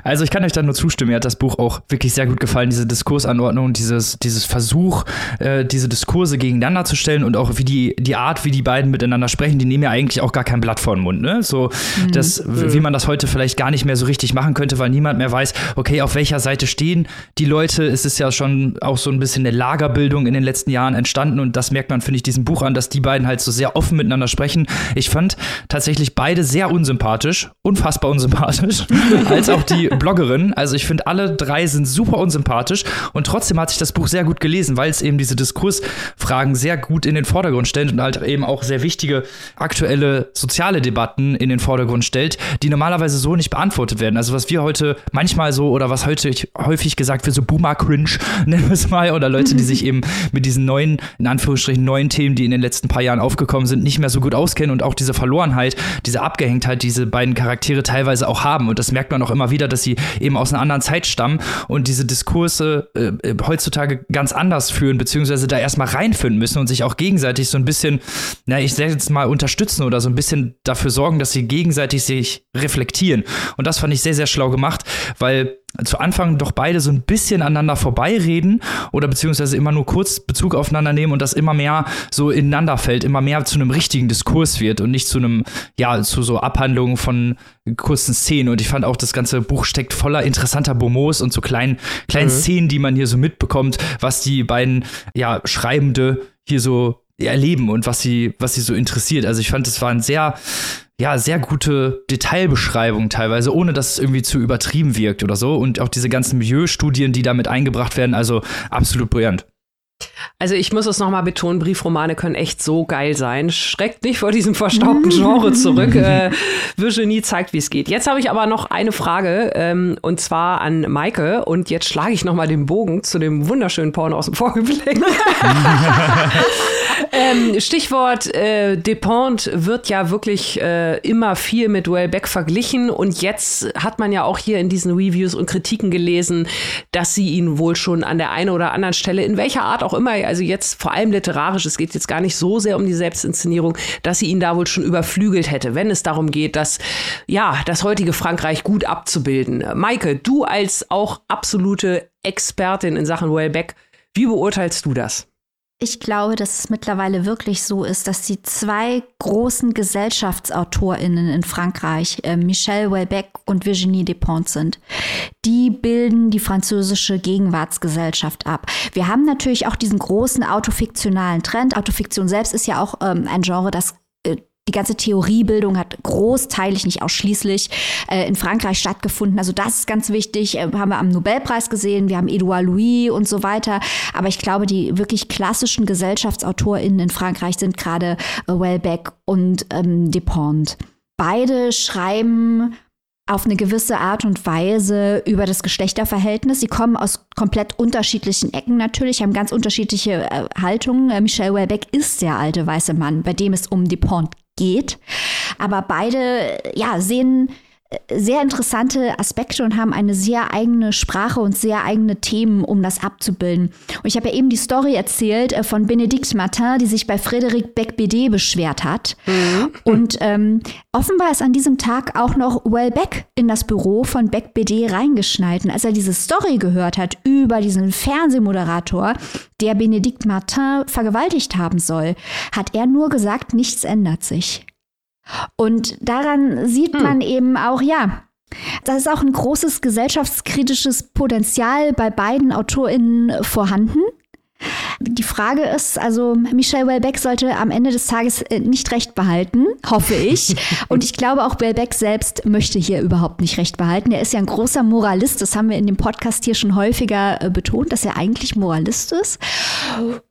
Also ich kann euch da nur zustimmen. Mir hat das Buch auch wirklich sehr gut gefallen, diese Diskursanordnung, dieses, dieses Versuch, äh, diese Diskurse gegeneinander zu stellen und auch wie die, die Art, wie die beiden miteinander sprechen, die nehmen ja eigentlich auch gar kein Blatt vor den Mund. Ne? So, mhm. das, wie man das heute vielleicht gar nicht mehr so richtig machen könnte, weil niemand mehr weiß, okay, auf welcher Seite stehen die Leute. Es ist ja schon auch so ein bisschen eine Lagerbildung in den letzten Jahren entstanden und das merkt man, finde ich, diesem Buch an, dass die beiden halt so sehr offen miteinander sprechen. Ich fand tatsächlich beide sehr unsympathisch, unfassbar unsympathisch. als auch die Bloggerin. Also ich finde, alle drei sind super unsympathisch und trotzdem hat sich das Buch sehr gut gelesen, weil es eben diese Diskursfragen sehr gut in den Vordergrund stellt und halt eben auch sehr wichtige aktuelle soziale Debatten in den Vordergrund stellt, die normalerweise so nicht beantwortet werden. Also was wir heute manchmal so oder was heute häufig gesagt wird, so Boomer-Cringe, nennen wir es mal, oder Leute, die sich eben mit diesen neuen, in Anführungsstrichen neuen Themen, die in den letzten paar Jahren aufgekommen sind, nicht mehr so gut auskennen und auch diese Verlorenheit, diese Abgehängtheit, diese beiden Charaktere teilweise auch haben. Und das merkt man auch immer wieder, dass sie eben aus einer anderen Zeit stammen und diese Diskurse äh, äh, heutzutage ganz anders führen, beziehungsweise da erstmal reinfinden müssen und sich auch gegenseitig so ein bisschen, na, ich sage jetzt mal, unterstützen oder so ein bisschen dafür sorgen, dass sie gegenseitig sich reflektieren. Und das fand ich sehr, sehr schlau gemacht, weil zu Anfang doch beide so ein bisschen aneinander vorbeireden oder beziehungsweise immer nur kurz Bezug aufeinander nehmen und das immer mehr so ineinander fällt, immer mehr zu einem richtigen Diskurs wird und nicht zu einem, ja, zu so Abhandlungen von kurzen Szenen. Und ich fand auch, das ganze Buch steckt voller interessanter Bomos und so kleinen, kleinen mhm. Szenen, die man hier so mitbekommt, was die beiden, ja, Schreibende hier so erleben und was sie, was sie so interessiert. Also ich fand, es war ein sehr, ja, sehr gute Detailbeschreibung teilweise, ohne dass es irgendwie zu übertrieben wirkt oder so. Und auch diese ganzen Milieustudien, die damit eingebracht werden, also absolut brillant. Also ich muss es nochmal betonen, Briefromane können echt so geil sein. Schreckt nicht vor diesem verstaubten Genre zurück. Äh, Virginie zeigt, wie es geht. Jetzt habe ich aber noch eine Frage ähm, und zwar an Maike und jetzt schlage ich nochmal den Bogen zu dem wunderschönen Porno aus dem Vorgeblick. ähm, Stichwort äh, Depont wird ja wirklich äh, immer viel mit Wellbeck verglichen und jetzt hat man ja auch hier in diesen Reviews und Kritiken gelesen, dass sie ihn wohl schon an der einen oder anderen Stelle, in welcher Art auch immer, also jetzt vor allem literarisch, es geht jetzt gar nicht so sehr um die Selbstinszenierung, dass sie ihn da wohl schon überflügelt hätte, wenn es darum geht, dass, ja, das heutige Frankreich gut abzubilden. Maike, du als auch absolute Expertin in Sachen Wellbeck, wie beurteilst du das? Ich glaube, dass es mittlerweile wirklich so ist, dass die zwei großen GesellschaftsautorInnen in Frankreich, äh, Michel Houellebecq und Virginie Despentes sind. Die bilden die französische Gegenwartsgesellschaft ab. Wir haben natürlich auch diesen großen autofiktionalen Trend. Autofiktion selbst ist ja auch ähm, ein Genre, das die ganze Theoriebildung hat großteilig, nicht ausschließlich, äh, in Frankreich stattgefunden. Also das ist ganz wichtig. Äh, haben wir am Nobelpreis gesehen, wir haben Edouard Louis und so weiter. Aber ich glaube, die wirklich klassischen GesellschaftsautorInnen in Frankreich sind gerade äh, Welbeck und ähm, Despentes. Beide schreiben auf eine gewisse Art und Weise über das Geschlechterverhältnis. Sie kommen aus komplett unterschiedlichen Ecken natürlich, haben ganz unterschiedliche äh, Haltungen. Äh, Michel Welbeck ist der alte weiße Mann, bei dem es um Dupont geht. Aber beide, ja, sehen sehr interessante Aspekte und haben eine sehr eigene Sprache und sehr eigene Themen, um das abzubilden. Und ich habe ja eben die Story erzählt äh, von Benedict Martin, die sich bei Frédéric Beck-BD beschwert hat. Mhm. Und ähm, offenbar ist an diesem Tag auch noch Wellbeck in das Büro von Beck-BD reingeschneit. Und als er diese Story gehört hat über diesen Fernsehmoderator, der Benedict Martin vergewaltigt haben soll, hat er nur gesagt, nichts ändert sich. Und daran sieht hm. man eben auch, ja, da ist auch ein großes gesellschaftskritisches Potenzial bei beiden AutorInnen vorhanden. Die Frage ist, also Michel Welbeck sollte am Ende des Tages äh, nicht recht behalten, hoffe ich. Und ich glaube auch Welbeck selbst möchte hier überhaupt nicht recht behalten. Er ist ja ein großer Moralist, das haben wir in dem Podcast hier schon häufiger äh, betont, dass er eigentlich Moralist ist.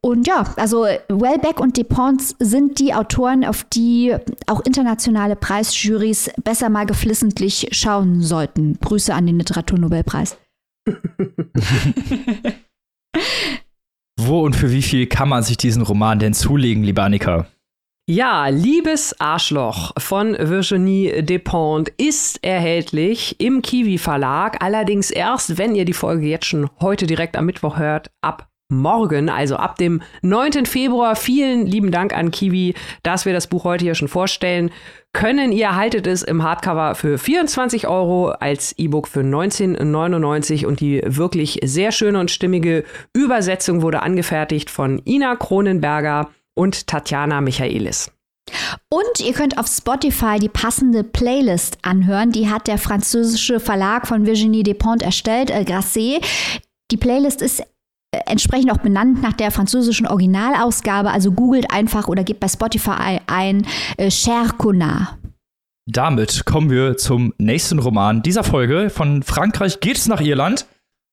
Und ja, also Welbeck und Despentes sind die Autoren, auf die auch internationale Preisjurys besser mal geflissentlich schauen sollten. Grüße an den Literaturnobelpreis. Wo und für wie viel kann man sich diesen Roman denn zulegen, liebe Annika? Ja, Liebes Arschloch von Virginie Despentes ist erhältlich im Kiwi Verlag. Allerdings erst, wenn ihr die Folge jetzt schon heute direkt am Mittwoch hört, ab morgen, also ab dem 9. Februar. Vielen lieben Dank an Kiwi, dass wir das Buch heute hier schon vorstellen können. Ihr erhaltet es im Hardcover für 24 Euro, als E-Book für 19,99 und die wirklich sehr schöne und stimmige Übersetzung wurde angefertigt von Ina Kronenberger und Tatjana Michaelis. Und ihr könnt auf Spotify die passende Playlist anhören. Die hat der französische Verlag von Virginie Despentes erstellt, äh, Grasset. Die Playlist ist entsprechend auch benannt nach der französischen Originalausgabe. Also googelt einfach oder gebt bei Spotify ein äh, Cher Connard. Damit kommen wir zum nächsten Roman dieser Folge. Von Frankreich geht es nach Irland.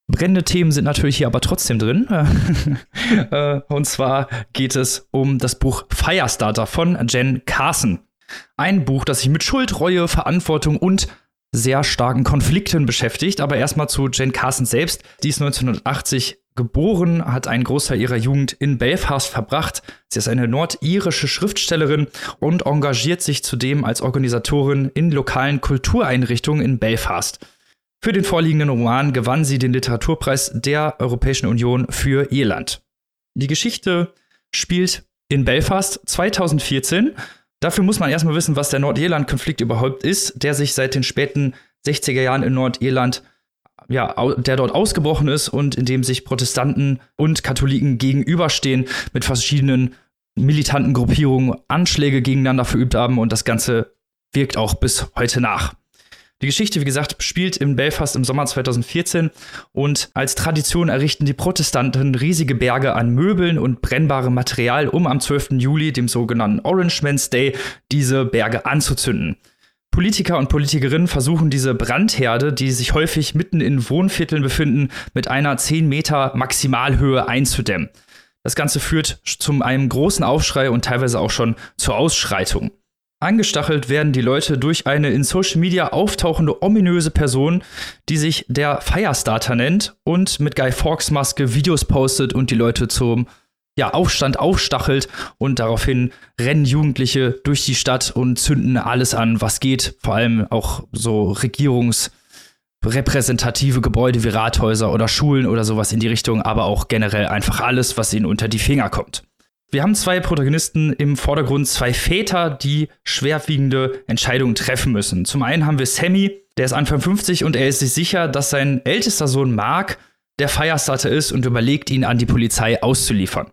Brennende Themen sind natürlich hier aber trotzdem drin. Äh, und zwar geht es um das Buch Firestarter von Jen Carson. Ein Buch, das sich mit Schuld, Reue, Verantwortung und sehr starken Konflikten beschäftigt. Aber erstmal zu Jane Carson selbst. Die ist 1980 geboren, hat einen Großteil ihrer Jugend in Belfast verbracht. Sie ist eine nordirische Schriftstellerin und engagiert sich zudem als Organisatorin in lokalen Kultureinrichtungen in Belfast. Für den vorliegenden Roman gewann sie den Literaturpreis der Europäischen Union für Irland. Die Geschichte spielt in Belfast 2014. Dafür muss man erstmal wissen, was der Nordirland-Konflikt überhaupt ist, der sich seit den späten 60er Jahren in Nordirland ja, der dort ausgebrochen ist und in dem sich Protestanten und Katholiken gegenüberstehen mit verschiedenen militanten Gruppierungen Anschläge gegeneinander verübt haben und das Ganze wirkt auch bis heute nach. Die Geschichte, wie gesagt, spielt in Belfast im Sommer 2014 und als Tradition errichten die Protestanten riesige Berge an Möbeln und brennbarem Material, um am 12. Juli, dem sogenannten Orange Man's Day, diese Berge anzuzünden. Politiker und Politikerinnen versuchen diese Brandherde, die sich häufig mitten in Wohnvierteln befinden, mit einer 10 Meter Maximalhöhe einzudämmen. Das Ganze führt zu einem großen Aufschrei und teilweise auch schon zur Ausschreitung. Angestachelt werden die Leute durch eine in Social Media auftauchende ominöse Person, die sich der Firestarter nennt und mit Guy Fawkes Maske Videos postet und die Leute zum ja, Aufstand aufstachelt und daraufhin rennen Jugendliche durch die Stadt und zünden alles an, was geht. Vor allem auch so regierungsrepräsentative Gebäude wie Rathäuser oder Schulen oder sowas in die Richtung, aber auch generell einfach alles, was ihnen unter die Finger kommt. Wir haben zwei Protagonisten im Vordergrund, zwei Väter, die schwerwiegende Entscheidungen treffen müssen. Zum einen haben wir Sammy, der ist Anfang 50 und er ist sich sicher, dass sein ältester Sohn Mark der Firestarter ist und überlegt, ihn an die Polizei auszuliefern.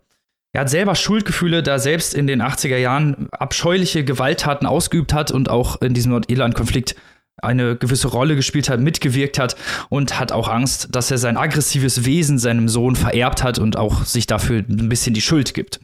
Er hat selber Schuldgefühle, da selbst in den 80er Jahren abscheuliche Gewalttaten ausgeübt hat und auch in diesem Nordirland-Konflikt eine gewisse Rolle gespielt hat, mitgewirkt hat und hat auch Angst, dass er sein aggressives Wesen seinem Sohn vererbt hat und auch sich dafür ein bisschen die Schuld gibt.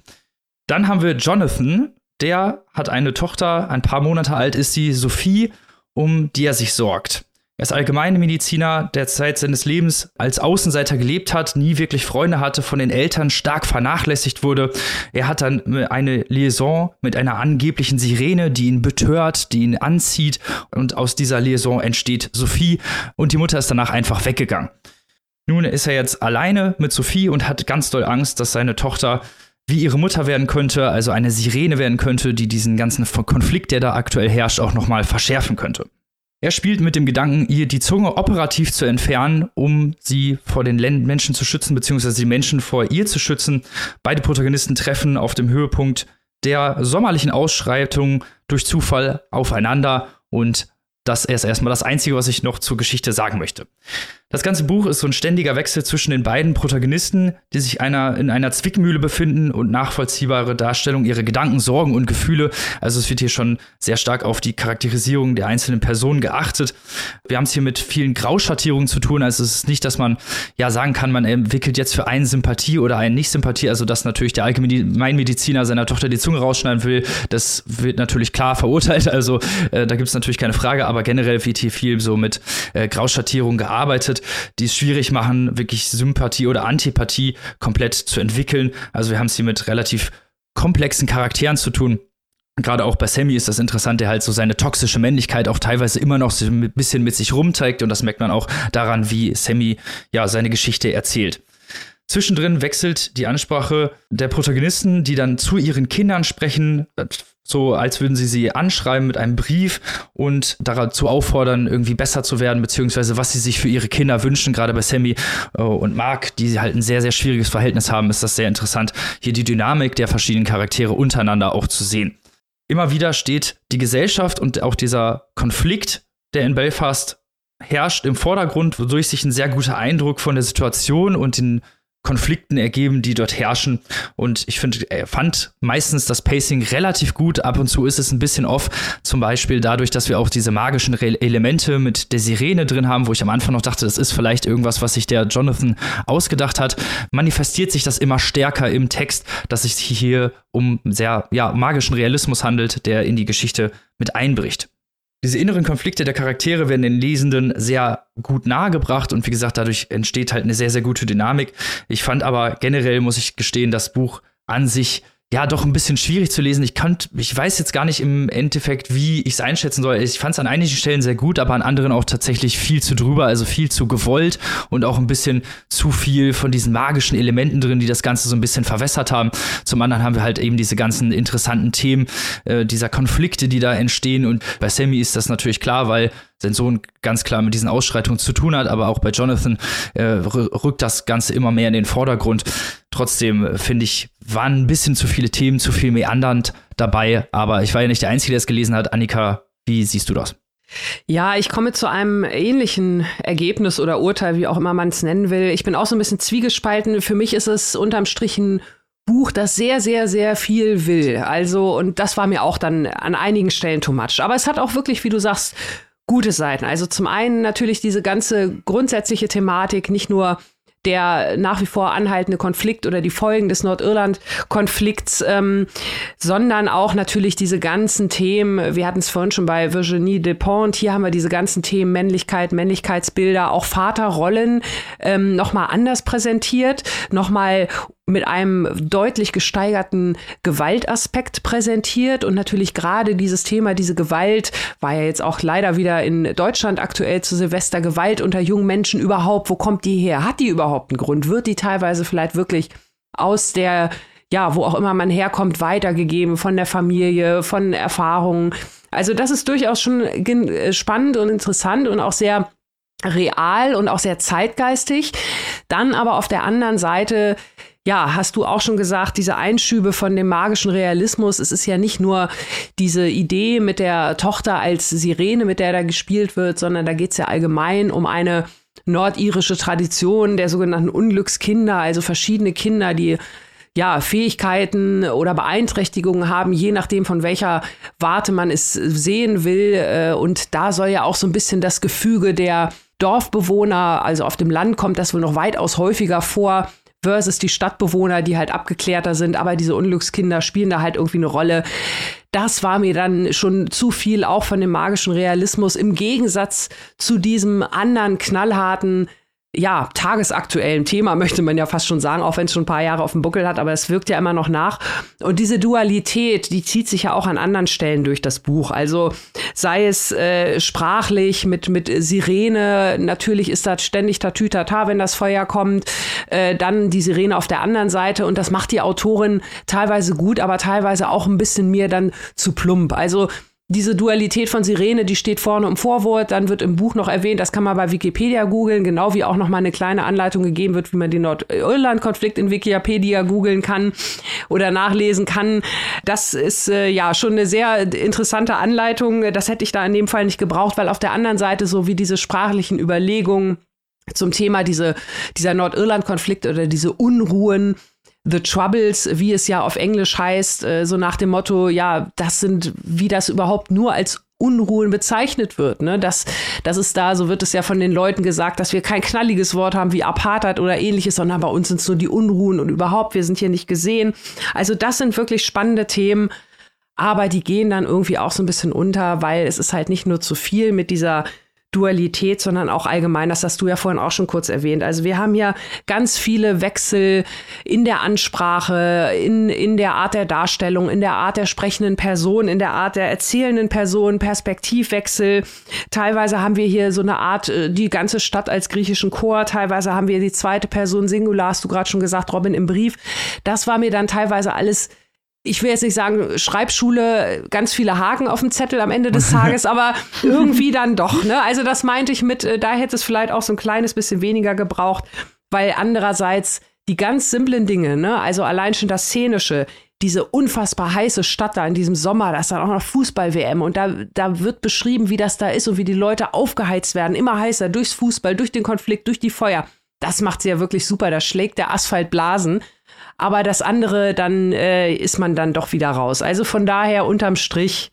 Dann haben wir Jonathan, der hat eine Tochter, ein paar Monate alt ist sie, Sophie, um die er sich sorgt. Er ist Allgemeinmediziner, der Zeit seines Lebens als Außenseiter gelebt hat, nie wirklich Freunde hatte, von den Eltern stark vernachlässigt wurde. Er hat dann eine Liaison mit einer angeblichen Sirene, die ihn betört, die ihn anzieht. Und aus dieser Liaison entsteht Sophie und die Mutter ist danach einfach weggegangen. Nun ist er jetzt alleine mit Sophie und hat ganz doll Angst, dass seine Tochter wie ihre Mutter werden könnte, also eine Sirene werden könnte, die diesen ganzen Konflikt, der da aktuell herrscht, auch nochmal verschärfen könnte. Er spielt mit dem Gedanken, ihr die Zunge operativ zu entfernen, um sie vor den Menschen zu schützen, beziehungsweise die Menschen vor ihr zu schützen. Beide Protagonisten treffen auf dem Höhepunkt der sommerlichen Ausschreitung durch Zufall aufeinander und das ist erstmal das Einzige, was ich noch zur Geschichte sagen möchte. Das ganze Buch ist so ein ständiger Wechsel zwischen den beiden Protagonisten, die sich einer, in einer Zwickmühle befinden und nachvollziehbare Darstellung ihrer Gedanken, Sorgen und Gefühle. Also es wird hier schon sehr stark auf die Charakterisierung der einzelnen Personen geachtet. Wir haben es hier mit vielen Grauschattierungen zu tun. Also es ist nicht, dass man ja sagen kann, man entwickelt jetzt für einen Sympathie oder einen Nicht-Sympathie. Also dass natürlich der Allgemeinmediziner seiner Tochter die Zunge rausschneiden will, das wird natürlich klar verurteilt. Also äh, da gibt es natürlich keine Frage aber generell wird hier viel so mit äh, Grauschattierung gearbeitet, die es schwierig machen, wirklich Sympathie oder Antipathie komplett zu entwickeln. Also wir haben es hier mit relativ komplexen Charakteren zu tun. Gerade auch bei Sammy ist das interessant, der halt so seine toxische Männlichkeit auch teilweise immer noch so ein bisschen mit sich rumträgt und das merkt man auch daran, wie Sammy ja seine Geschichte erzählt. Zwischendrin wechselt die Ansprache der Protagonisten, die dann zu ihren Kindern sprechen, so als würden sie sie anschreiben mit einem Brief und dazu auffordern, irgendwie besser zu werden, beziehungsweise was sie sich für ihre Kinder wünschen. Gerade bei Sammy äh, und Mark, die halt ein sehr, sehr schwieriges Verhältnis haben, ist das sehr interessant, hier die Dynamik der verschiedenen Charaktere untereinander auch zu sehen. Immer wieder steht die Gesellschaft und auch dieser Konflikt, der in Belfast herrscht, im Vordergrund, wodurch sich ein sehr guter Eindruck von der Situation und den Konflikten ergeben, die dort herrschen. Und ich finde, er fand meistens das Pacing relativ gut. Ab und zu ist es ein bisschen off. Zum Beispiel dadurch, dass wir auch diese magischen Re Elemente mit der Sirene drin haben, wo ich am Anfang noch dachte, das ist vielleicht irgendwas, was sich der Jonathan ausgedacht hat. Manifestiert sich das immer stärker im Text, dass es sich hier um sehr ja, magischen Realismus handelt, der in die Geschichte mit einbricht. Diese inneren Konflikte der Charaktere werden den Lesenden sehr gut nahegebracht und wie gesagt, dadurch entsteht halt eine sehr, sehr gute Dynamik. Ich fand aber generell, muss ich gestehen, das Buch an sich ja doch ein bisschen schwierig zu lesen. Ich kann, ich weiß jetzt gar nicht im Endeffekt, wie ich es einschätzen soll. Ich fand es an einigen Stellen sehr gut, aber an anderen auch tatsächlich viel zu drüber, also viel zu gewollt und auch ein bisschen zu viel von diesen magischen Elementen drin, die das Ganze so ein bisschen verwässert haben. Zum anderen haben wir halt eben diese ganzen interessanten Themen äh, dieser Konflikte, die da entstehen. Und bei Sammy ist das natürlich klar, weil sein Sohn ganz klar mit diesen Ausschreitungen zu tun hat, aber auch bei Jonathan äh, rückt das Ganze immer mehr in den Vordergrund. Trotzdem äh, finde ich, waren ein bisschen zu viele Themen, zu viel meandernd dabei, aber ich war ja nicht der Einzige, der es gelesen hat. Annika, wie siehst du das? Ja, ich komme zu einem ähnlichen Ergebnis oder Urteil, wie auch immer man es nennen will. Ich bin auch so ein bisschen zwiegespalten. Für mich ist es unterm Strich ein Buch, das sehr, sehr, sehr viel will. Also, und das war mir auch dann an einigen Stellen too much. Aber es hat auch wirklich, wie du sagst, gute Seiten. Also zum einen natürlich diese ganze grundsätzliche Thematik, nicht nur der nach wie vor anhaltende Konflikt oder die Folgen des Nordirland-Konflikts, ähm, sondern auch natürlich diese ganzen Themen. Wir hatten es vorhin schon bei Virginie Despont. Hier haben wir diese ganzen Themen Männlichkeit, Männlichkeitsbilder, auch Vaterrollen ähm, nochmal anders präsentiert, nochmal mit einem deutlich gesteigerten Gewaltaspekt präsentiert und natürlich gerade dieses Thema, diese Gewalt, war ja jetzt auch leider wieder in Deutschland aktuell zu Silvester, Gewalt unter jungen Menschen überhaupt, wo kommt die her? Hat die überhaupt einen Grund? Wird die teilweise vielleicht wirklich aus der, ja, wo auch immer man herkommt, weitergegeben von der Familie, von Erfahrungen? Also das ist durchaus schon äh, spannend und interessant und auch sehr real und auch sehr zeitgeistig. Dann aber auf der anderen Seite ja, hast du auch schon gesagt, diese Einschübe von dem magischen Realismus, es ist ja nicht nur diese Idee mit der Tochter als Sirene, mit der da gespielt wird, sondern da geht es ja allgemein um eine nordirische Tradition der sogenannten Unglückskinder, also verschiedene Kinder, die ja, Fähigkeiten oder Beeinträchtigungen haben, je nachdem, von welcher Warte man es sehen will. Äh, und da soll ja auch so ein bisschen das Gefüge der Dorfbewohner, also auf dem Land kommt das wohl noch weitaus häufiger vor, versus die Stadtbewohner, die halt abgeklärter sind, aber diese Unglückskinder spielen da halt irgendwie eine Rolle. Das war mir dann schon zu viel auch von dem magischen Realismus im Gegensatz zu diesem anderen knallharten ja, tagesaktuellen Thema, möchte man ja fast schon sagen, auch wenn es schon ein paar Jahre auf dem Buckel hat, aber es wirkt ja immer noch nach. Und diese Dualität, die zieht sich ja auch an anderen Stellen durch das Buch. Also sei es äh, sprachlich mit, mit Sirene, natürlich ist da ständig Tatütata, wenn das Feuer kommt, äh, dann die Sirene auf der anderen Seite und das macht die Autorin teilweise gut, aber teilweise auch ein bisschen mir dann zu plump. Also diese Dualität von Sirene, die steht vorne im Vorwort, dann wird im Buch noch erwähnt, das kann man bei Wikipedia googeln, genau wie auch noch mal eine kleine Anleitung gegeben wird, wie man den Nordirland-Konflikt in Wikipedia googeln kann oder nachlesen kann. Das ist äh, ja schon eine sehr interessante Anleitung. Das hätte ich da in dem Fall nicht gebraucht, weil auf der anderen Seite so wie diese sprachlichen Überlegungen zum Thema diese, dieser Nordirland-Konflikt oder diese Unruhen, The Troubles, wie es ja auf Englisch heißt, äh, so nach dem Motto, ja, das sind, wie das überhaupt nur als Unruhen bezeichnet wird. Ne? Das, das ist da, so wird es ja von den Leuten gesagt, dass wir kein knalliges Wort haben wie Apartheid oder ähnliches, sondern bei uns sind es nur die Unruhen und überhaupt, wir sind hier nicht gesehen. Also das sind wirklich spannende Themen, aber die gehen dann irgendwie auch so ein bisschen unter, weil es ist halt nicht nur zu viel mit dieser Dualität, sondern auch allgemein. Das hast du ja vorhin auch schon kurz erwähnt. Also wir haben ja ganz viele Wechsel in der Ansprache, in, in der Art der Darstellung, in der Art der sprechenden Person, in der Art der erzählenden Person, Perspektivwechsel. Teilweise haben wir hier so eine Art, äh, die ganze Stadt als griechischen Chor. Teilweise haben wir die zweite Person Singular, hast du gerade schon gesagt, Robin im Brief. Das war mir dann teilweise alles ich will jetzt nicht sagen, Schreibschule, ganz viele Haken auf dem Zettel am Ende des Tages, aber irgendwie dann doch. Ne? Also das meinte ich mit, äh, da hätte es vielleicht auch so ein kleines bisschen weniger gebraucht, weil andererseits die ganz simplen Dinge, ne? also allein schon das Szenische, diese unfassbar heiße Stadt da in diesem Sommer, da ist dann auch noch Fußball-WM und da, da wird beschrieben, wie das da ist und wie die Leute aufgeheizt werden, immer heißer durchs Fußball, durch den Konflikt, durch die Feuer. Das macht sie ja wirklich super, da schlägt der Asphalt Blasen aber das andere, dann äh, ist man dann doch wieder raus. Also von daher unterm Strich,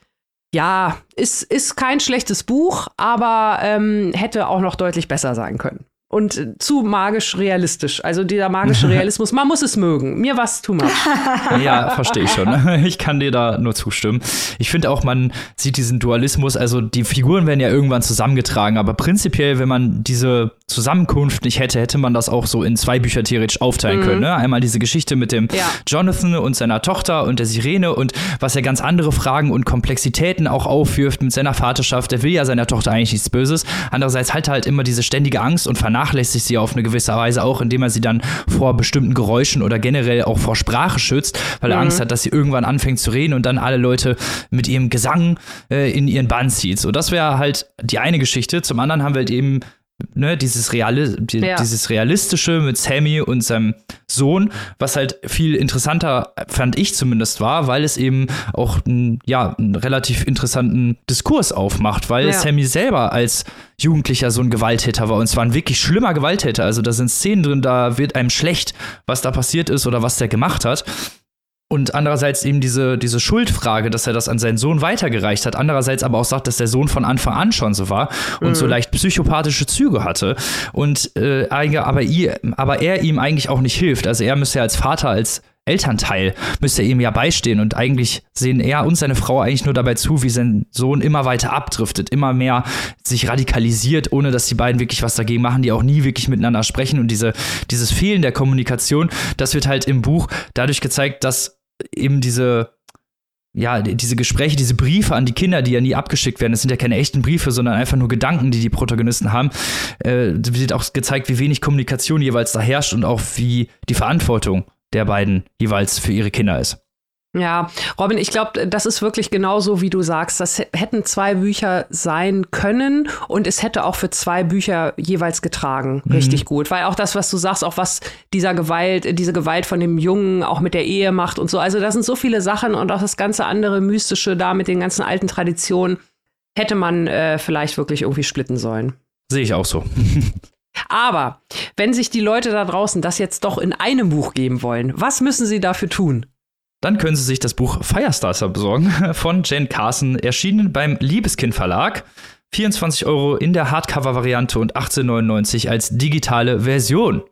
ja, ist, ist kein schlechtes Buch, aber ähm, hätte auch noch deutlich besser sein können und zu magisch realistisch. Also dieser magische Realismus, man muss es mögen. Mir was too much. Ja, verstehe ich schon. Ich kann dir da nur zustimmen. Ich finde auch, man sieht diesen Dualismus, also die Figuren werden ja irgendwann zusammengetragen, aber prinzipiell, wenn man diese Zusammenkunft nicht hätte, hätte man das auch so in zwei Bücher theoretisch aufteilen mhm. können. Ne? Einmal diese Geschichte mit dem ja. Jonathan und seiner Tochter und der Sirene und was ja ganz andere Fragen und Komplexitäten auch aufwirft mit seiner Vaterschaft. Der will ja seiner Tochter eigentlich nichts Böses. Andererseits hat er halt immer diese ständige Angst und Vernachlässigung vernachlässigt sie auf eine gewisse Weise auch, indem er sie dann vor bestimmten Geräuschen oder generell auch vor Sprache schützt, weil er mhm. Angst hat, dass sie irgendwann anfängt zu reden und dann alle Leute mit ihrem Gesang äh, in ihren Bann zieht. So, das wäre halt die eine Geschichte. Zum anderen haben wir halt eben ne, dieses, Reali die, ja. dieses Realistische mit Sammy und seinem Sohn, was halt viel interessanter, fand ich zumindest war, weil es eben auch ein, ja, einen relativ interessanten Diskurs aufmacht, weil ja. Sammy selber als Jugendlicher so ein Gewalttäter war und zwar ein wirklich schlimmer Gewalttäter. Also da sind Szenen drin, da wird einem schlecht, was da passiert ist oder was der gemacht hat. Und andererseits eben diese, diese Schuldfrage, dass er das an seinen Sohn weitergereicht hat. Andererseits aber auch sagt, dass der Sohn von Anfang an schon so war und mhm. so leicht psychopathische Züge hatte. Und äh, aber, ihr, aber er ihm eigentlich auch nicht hilft. Also er müsste ja als Vater, als Elternteil müsste ihm ja beistehen und eigentlich sehen er und seine Frau eigentlich nur dabei zu, wie sein Sohn immer weiter abdriftet, immer mehr sich radikalisiert, ohne dass die beiden wirklich was dagegen machen, die auch nie wirklich miteinander sprechen und diese, dieses Fehlen der Kommunikation, das wird halt im Buch dadurch gezeigt, dass eben diese ja, diese Gespräche, diese Briefe an die Kinder, die ja nie abgeschickt werden, das sind ja keine echten Briefe, sondern einfach nur Gedanken, die die Protagonisten haben, äh, wird auch gezeigt, wie wenig Kommunikation jeweils da herrscht und auch wie die Verantwortung der beiden jeweils für ihre Kinder ist. Ja, Robin, ich glaube, das ist wirklich genauso, wie du sagst. Das hätten zwei Bücher sein können und es hätte auch für zwei Bücher jeweils getragen. Mhm. Richtig gut. Weil auch das, was du sagst, auch was dieser Gewalt, diese Gewalt von dem Jungen auch mit der Ehe macht und so. Also da sind so viele Sachen und auch das ganze andere Mystische da mit den ganzen alten Traditionen hätte man äh, vielleicht wirklich irgendwie splitten sollen. Sehe ich auch so. Aber wenn sich die Leute da draußen das jetzt doch in einem Buch geben wollen, was müssen sie dafür tun? Dann können Sie sich das Buch Firestarter besorgen von Jane Carson, erschienen beim Liebeskind Verlag. 24 Euro in der Hardcover-Variante und 18,99 als digitale Version.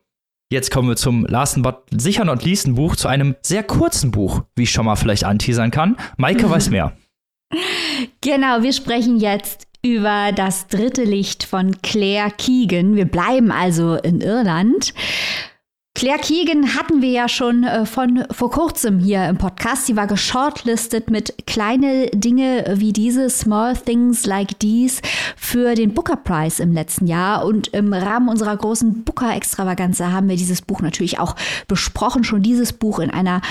Jetzt kommen wir zum last but sicher not least Buch, zu einem sehr kurzen Buch, wie ich schon mal vielleicht anteasern kann. Maike weiß mehr. Genau, wir sprechen jetzt über das dritte Licht von Claire Keegan. Wir bleiben also in Irland. Claire Keegan hatten wir ja schon äh, von vor kurzem hier im Podcast. Sie war geshortlistet mit kleine Dinge wie diese, Small Things Like These, für den Booker Prize im letzten Jahr. Und im Rahmen unserer großen Booker-Extravaganza haben wir dieses Buch natürlich auch besprochen. Schon dieses Buch in einer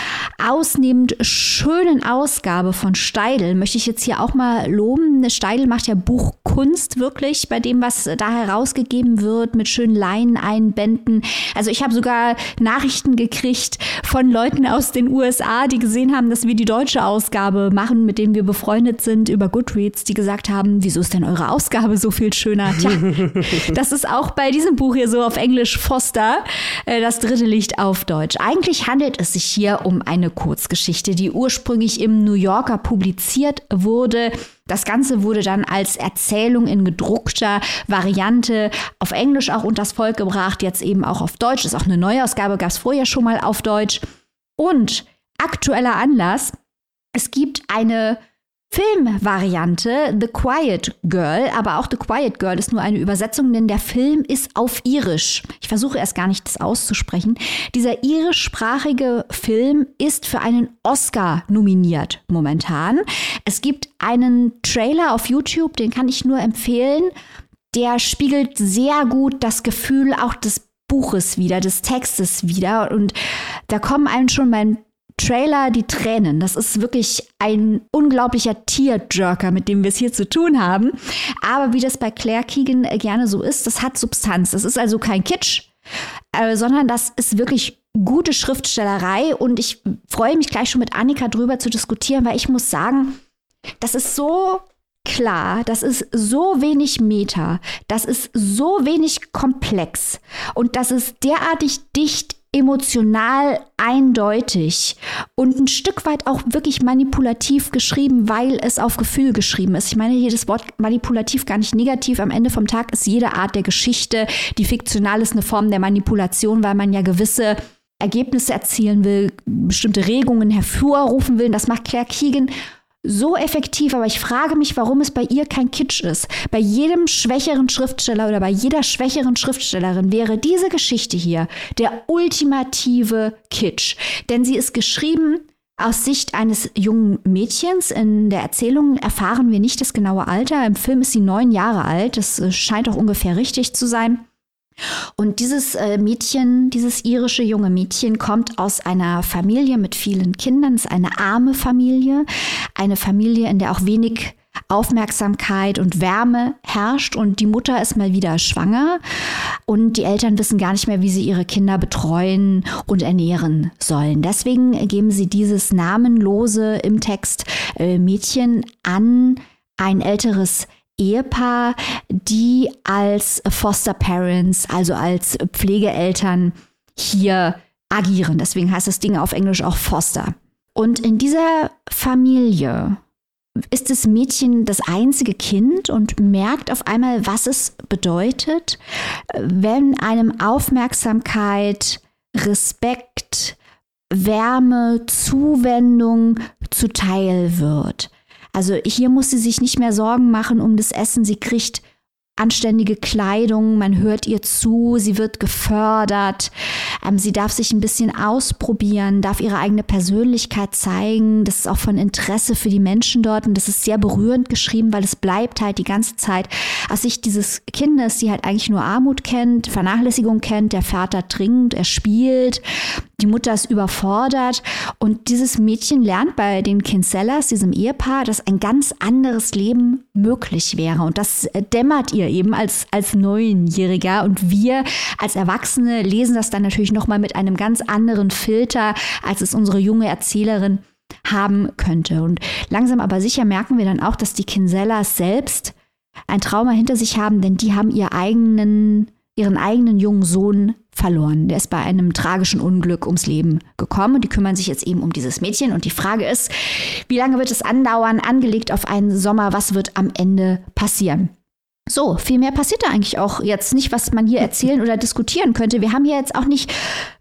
ausnehmend schönen Ausgabe von Steidel möchte ich jetzt hier auch mal loben. Steidel macht ja Buchkunst wirklich bei dem, was da herausgegeben wird, mit schönen Leineinbänden. Also ich habe sogar Nachrichten gekriegt von Leuten aus den USA, die gesehen haben, dass wir die deutsche Ausgabe machen, mit denen wir befreundet sind über Goodreads, die gesagt haben, wieso ist denn eure Ausgabe so viel schöner? Tja, das ist auch bei diesem Buch hier so auf Englisch Foster, äh, das dritte Licht auf Deutsch. Eigentlich handelt es sich hier um eine Kurzgeschichte, die ursprünglich im New Yorker publiziert wurde. Das Ganze wurde dann als Erzählung in gedruckter Variante auf Englisch auch unters Volk gebracht, jetzt eben auch auf Deutsch. Ist auch eine Neuausgabe, gab es vorher schon mal auf Deutsch. Und aktueller Anlass, es gibt eine Filmvariante The Quiet Girl, aber auch The Quiet Girl ist nur eine Übersetzung, denn der Film ist auf Irisch. Ich versuche erst gar nicht das auszusprechen. Dieser irischsprachige Film ist für einen Oscar nominiert momentan. Es gibt einen Trailer auf YouTube, den kann ich nur empfehlen. Der spiegelt sehr gut das Gefühl auch des Buches wieder, des Textes wieder. Und da kommen einem schon beim Trailer die Tränen. Das ist wirklich ein unglaublicher Tearjerker, mit dem wir es hier zu tun haben. Aber wie das bei Claire Keegan gerne so ist, das hat Substanz. Das ist also kein Kitsch, äh, sondern das ist wirklich gute Schriftstellerei. Und ich freue mich gleich schon mit Annika drüber zu diskutieren, weil ich muss sagen, das ist so klar, das ist so wenig Meta, das ist so wenig komplex und das ist derartig dicht emotional eindeutig und ein Stück weit auch wirklich manipulativ geschrieben, weil es auf Gefühl geschrieben ist. Ich meine hier das Wort manipulativ gar nicht negativ. Am Ende vom Tag ist jede Art der Geschichte, die fiktional ist, eine Form der Manipulation, weil man ja gewisse Ergebnisse erzielen will, bestimmte Regungen hervorrufen will. Das macht Claire Keegan so effektiv, aber ich frage mich, warum es bei ihr kein Kitsch ist. Bei jedem schwächeren Schriftsteller oder bei jeder schwächeren Schriftstellerin wäre diese Geschichte hier der ultimative Kitsch. Denn sie ist geschrieben aus Sicht eines jungen Mädchens. In der Erzählung erfahren wir nicht das genaue Alter. Im Film ist sie neun Jahre alt. Das scheint auch ungefähr richtig zu sein. Und dieses äh, Mädchen, dieses irische junge Mädchen kommt aus einer Familie mit vielen Kindern, es ist eine arme Familie, eine Familie, in der auch wenig Aufmerksamkeit und Wärme herrscht. Und die Mutter ist mal wieder schwanger. Und die Eltern wissen gar nicht mehr, wie sie ihre Kinder betreuen und ernähren sollen. Deswegen geben sie dieses namenlose im Text äh, Mädchen an ein älteres Ehepaar, die als Foster Parents, also als Pflegeeltern hier agieren. Deswegen heißt das Ding auf Englisch auch Foster. Und in dieser Familie ist das Mädchen das einzige Kind und merkt auf einmal, was es bedeutet, wenn einem Aufmerksamkeit, Respekt Wärme, Zuwendung zuteil wird. Also hier muss sie sich nicht mehr Sorgen machen um das Essen. Sie kriegt anständige Kleidung, man hört ihr zu, sie wird gefördert, ähm, sie darf sich ein bisschen ausprobieren, darf ihre eigene Persönlichkeit zeigen. Das ist auch von Interesse für die Menschen dort und das ist sehr berührend geschrieben, weil es bleibt halt die ganze Zeit aus Sicht dieses Kindes, die halt eigentlich nur Armut kennt, Vernachlässigung kennt, der Vater trinkt, er spielt, die Mutter ist überfordert und dieses Mädchen lernt bei den Kinsellas, diesem Ehepaar, dass ein ganz anderes Leben möglich wäre und das dämmert ihr eben als, als Neunjähriger. Und wir als Erwachsene lesen das dann natürlich nochmal mit einem ganz anderen Filter, als es unsere junge Erzählerin haben könnte. Und langsam aber sicher merken wir dann auch, dass die Kinsellas selbst ein Trauma hinter sich haben, denn die haben ihr eigenen, ihren eigenen jungen Sohn verloren. Der ist bei einem tragischen Unglück ums Leben gekommen und die kümmern sich jetzt eben um dieses Mädchen. Und die Frage ist, wie lange wird es andauern, angelegt auf einen Sommer, was wird am Ende passieren? So, viel mehr passiert da eigentlich auch jetzt nicht, was man hier erzählen oder diskutieren könnte. Wir haben hier jetzt auch nicht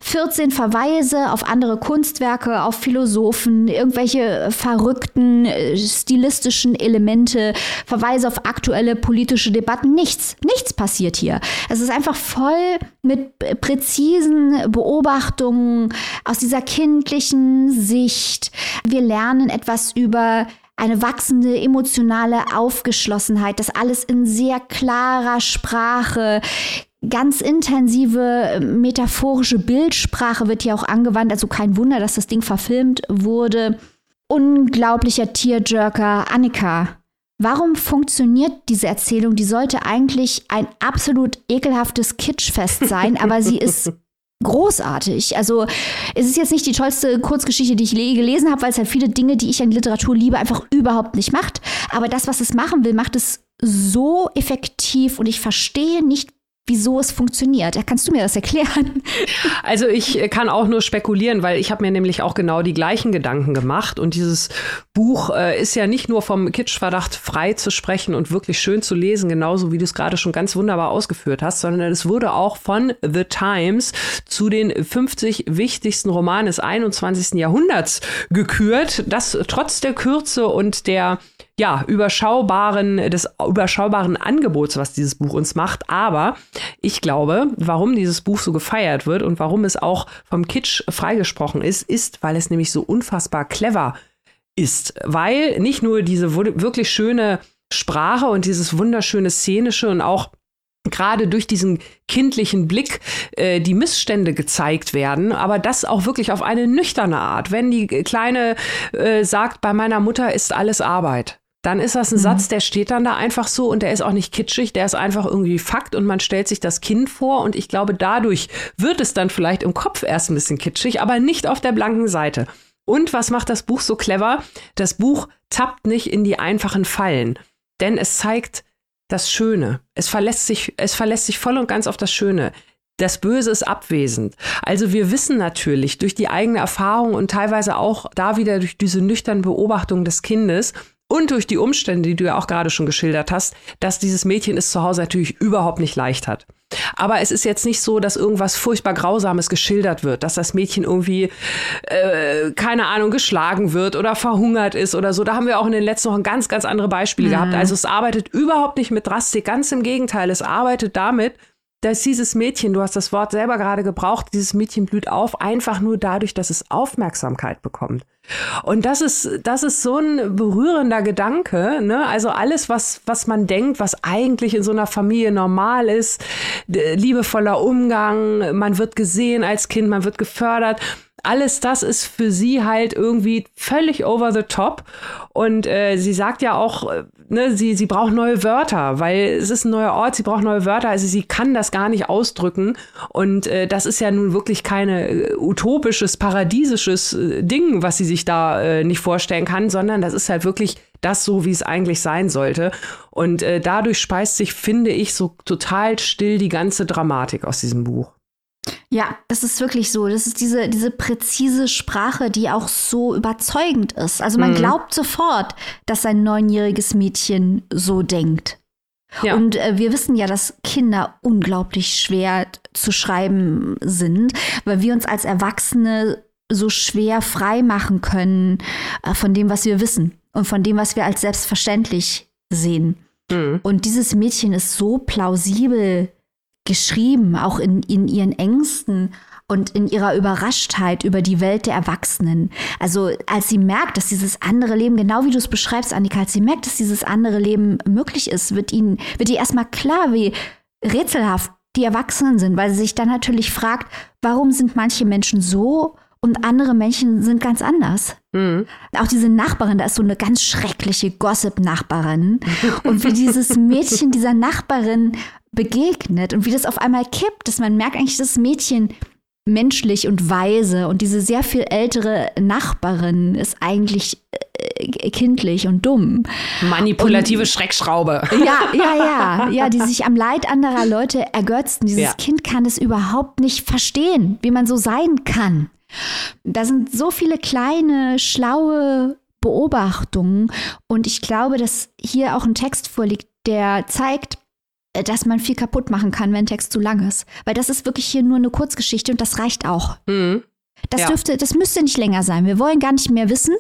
14 Verweise auf andere Kunstwerke, auf Philosophen, irgendwelche verrückten äh, stilistischen Elemente, Verweise auf aktuelle politische Debatten. Nichts, nichts passiert hier. Es ist einfach voll mit präzisen Beobachtungen aus dieser kindlichen Sicht. Wir lernen etwas über eine wachsende emotionale Aufgeschlossenheit, das alles in sehr klarer Sprache, ganz intensive metaphorische Bildsprache wird hier auch angewandt, also kein Wunder, dass das Ding verfilmt wurde. Unglaublicher Tearjerker, Annika. Warum funktioniert diese Erzählung? Die sollte eigentlich ein absolut ekelhaftes Kitschfest sein, aber sie ist großartig. Also es ist jetzt nicht die tollste Kurzgeschichte, die ich gelesen habe, weil es halt viele Dinge, die ich an Literatur liebe, einfach überhaupt nicht macht. Aber das, was es machen will, macht es so effektiv und ich verstehe nicht, wieso es funktioniert. Kannst du mir das erklären? Also ich kann auch nur spekulieren, weil ich habe mir nämlich auch genau die gleichen Gedanken gemacht. Und dieses Buch äh, ist ja nicht nur vom Kitschverdacht frei zu sprechen und wirklich schön zu lesen, genauso wie du es gerade schon ganz wunderbar ausgeführt hast, sondern es wurde auch von The Times zu den 50 wichtigsten Romanen des 21. Jahrhunderts gekürt. Das trotz der Kürze und der ja, überschaubaren, des überschaubaren Angebots, was dieses Buch uns macht. Aber ich glaube, warum dieses Buch so gefeiert wird und warum es auch vom Kitsch freigesprochen ist, ist, weil es nämlich so unfassbar clever ist. Weil nicht nur diese wirklich schöne Sprache und dieses wunderschöne Szenische und auch gerade durch diesen kindlichen Blick äh, die Missstände gezeigt werden, aber das auch wirklich auf eine nüchterne Art. Wenn die Kleine äh, sagt, bei meiner Mutter ist alles Arbeit, dann ist das ein mhm. Satz, der steht dann da einfach so und der ist auch nicht kitschig, der ist einfach irgendwie Fakt und man stellt sich das Kind vor und ich glaube, dadurch wird es dann vielleicht im Kopf erst ein bisschen kitschig, aber nicht auf der blanken Seite. Und was macht das Buch so clever? Das Buch tappt nicht in die einfachen Fallen, denn es zeigt das Schöne. Es verlässt sich, es verlässt sich voll und ganz auf das Schöne. Das Böse ist abwesend. Also wir wissen natürlich durch die eigene Erfahrung und teilweise auch da wieder durch diese nüchterne Beobachtung des Kindes, und durch die Umstände, die du ja auch gerade schon geschildert hast, dass dieses Mädchen es zu Hause natürlich überhaupt nicht leicht hat. Aber es ist jetzt nicht so, dass irgendwas furchtbar Grausames geschildert wird, dass das Mädchen irgendwie, äh, keine Ahnung, geschlagen wird oder verhungert ist oder so. Da haben wir auch in den letzten Wochen ganz, ganz andere Beispiele mhm. gehabt. Also es arbeitet überhaupt nicht mit Drastik, ganz im Gegenteil. Es arbeitet damit, dass dieses Mädchen, du hast das Wort selber gerade gebraucht, dieses Mädchen blüht auf, einfach nur dadurch, dass es Aufmerksamkeit bekommt. Und das ist, das ist so ein berührender Gedanke, ne? Also alles, was, was man denkt, was eigentlich in so einer Familie normal ist, liebevoller Umgang, man wird gesehen als Kind, man wird gefördert alles das ist für sie halt irgendwie völlig over the top. Und äh, sie sagt ja auch, äh, ne, sie, sie braucht neue Wörter, weil es ist ein neuer Ort, sie braucht neue Wörter, also sie kann das gar nicht ausdrücken. Und äh, das ist ja nun wirklich kein äh, utopisches, paradiesisches äh, Ding, was sie sich da äh, nicht vorstellen kann, sondern das ist halt wirklich das so, wie es eigentlich sein sollte. Und äh, dadurch speist sich, finde ich, so total still die ganze Dramatik aus diesem Buch. Ja, das ist wirklich so. Das ist diese, diese präzise Sprache, die auch so überzeugend ist. Also man mhm. glaubt sofort, dass ein neunjähriges Mädchen so denkt. Ja. Und äh, wir wissen ja, dass Kinder unglaublich schwer zu schreiben sind, weil wir uns als Erwachsene so schwer frei machen können äh, von dem, was wir wissen und von dem, was wir als selbstverständlich sehen. Mhm. Und dieses Mädchen ist so plausibel geschrieben, auch in, in ihren Ängsten und in ihrer Überraschtheit über die Welt der Erwachsenen. Also als sie merkt, dass dieses andere Leben, genau wie du es beschreibst, Annika, als sie merkt, dass dieses andere Leben möglich ist, wird ihnen, wird ihr erstmal klar, wie rätselhaft die Erwachsenen sind, weil sie sich dann natürlich fragt, warum sind manche Menschen so und andere Menschen sind ganz anders. Mhm. Auch diese Nachbarin, da ist so eine ganz schreckliche Gossip-Nachbarin. und wie dieses Mädchen dieser Nachbarin begegnet und wie das auf einmal kippt, dass man merkt eigentlich, das Mädchen menschlich und weise und diese sehr viel ältere Nachbarin ist eigentlich äh, kindlich und dumm. Manipulative und, Schreckschraube. Ja, ja, ja, ja, die sich am Leid anderer Leute ergötzen. Dieses ja. Kind kann es überhaupt nicht verstehen, wie man so sein kann. Da sind so viele kleine, schlaue Beobachtungen und ich glaube, dass hier auch ein Text vorliegt, der zeigt, dass man viel kaputt machen kann, wenn ein Text zu lang ist. Weil das ist wirklich hier nur eine Kurzgeschichte und das reicht auch. Mhm. Das ja. dürfte, das müsste nicht länger sein. Wir wollen gar nicht mehr wissen.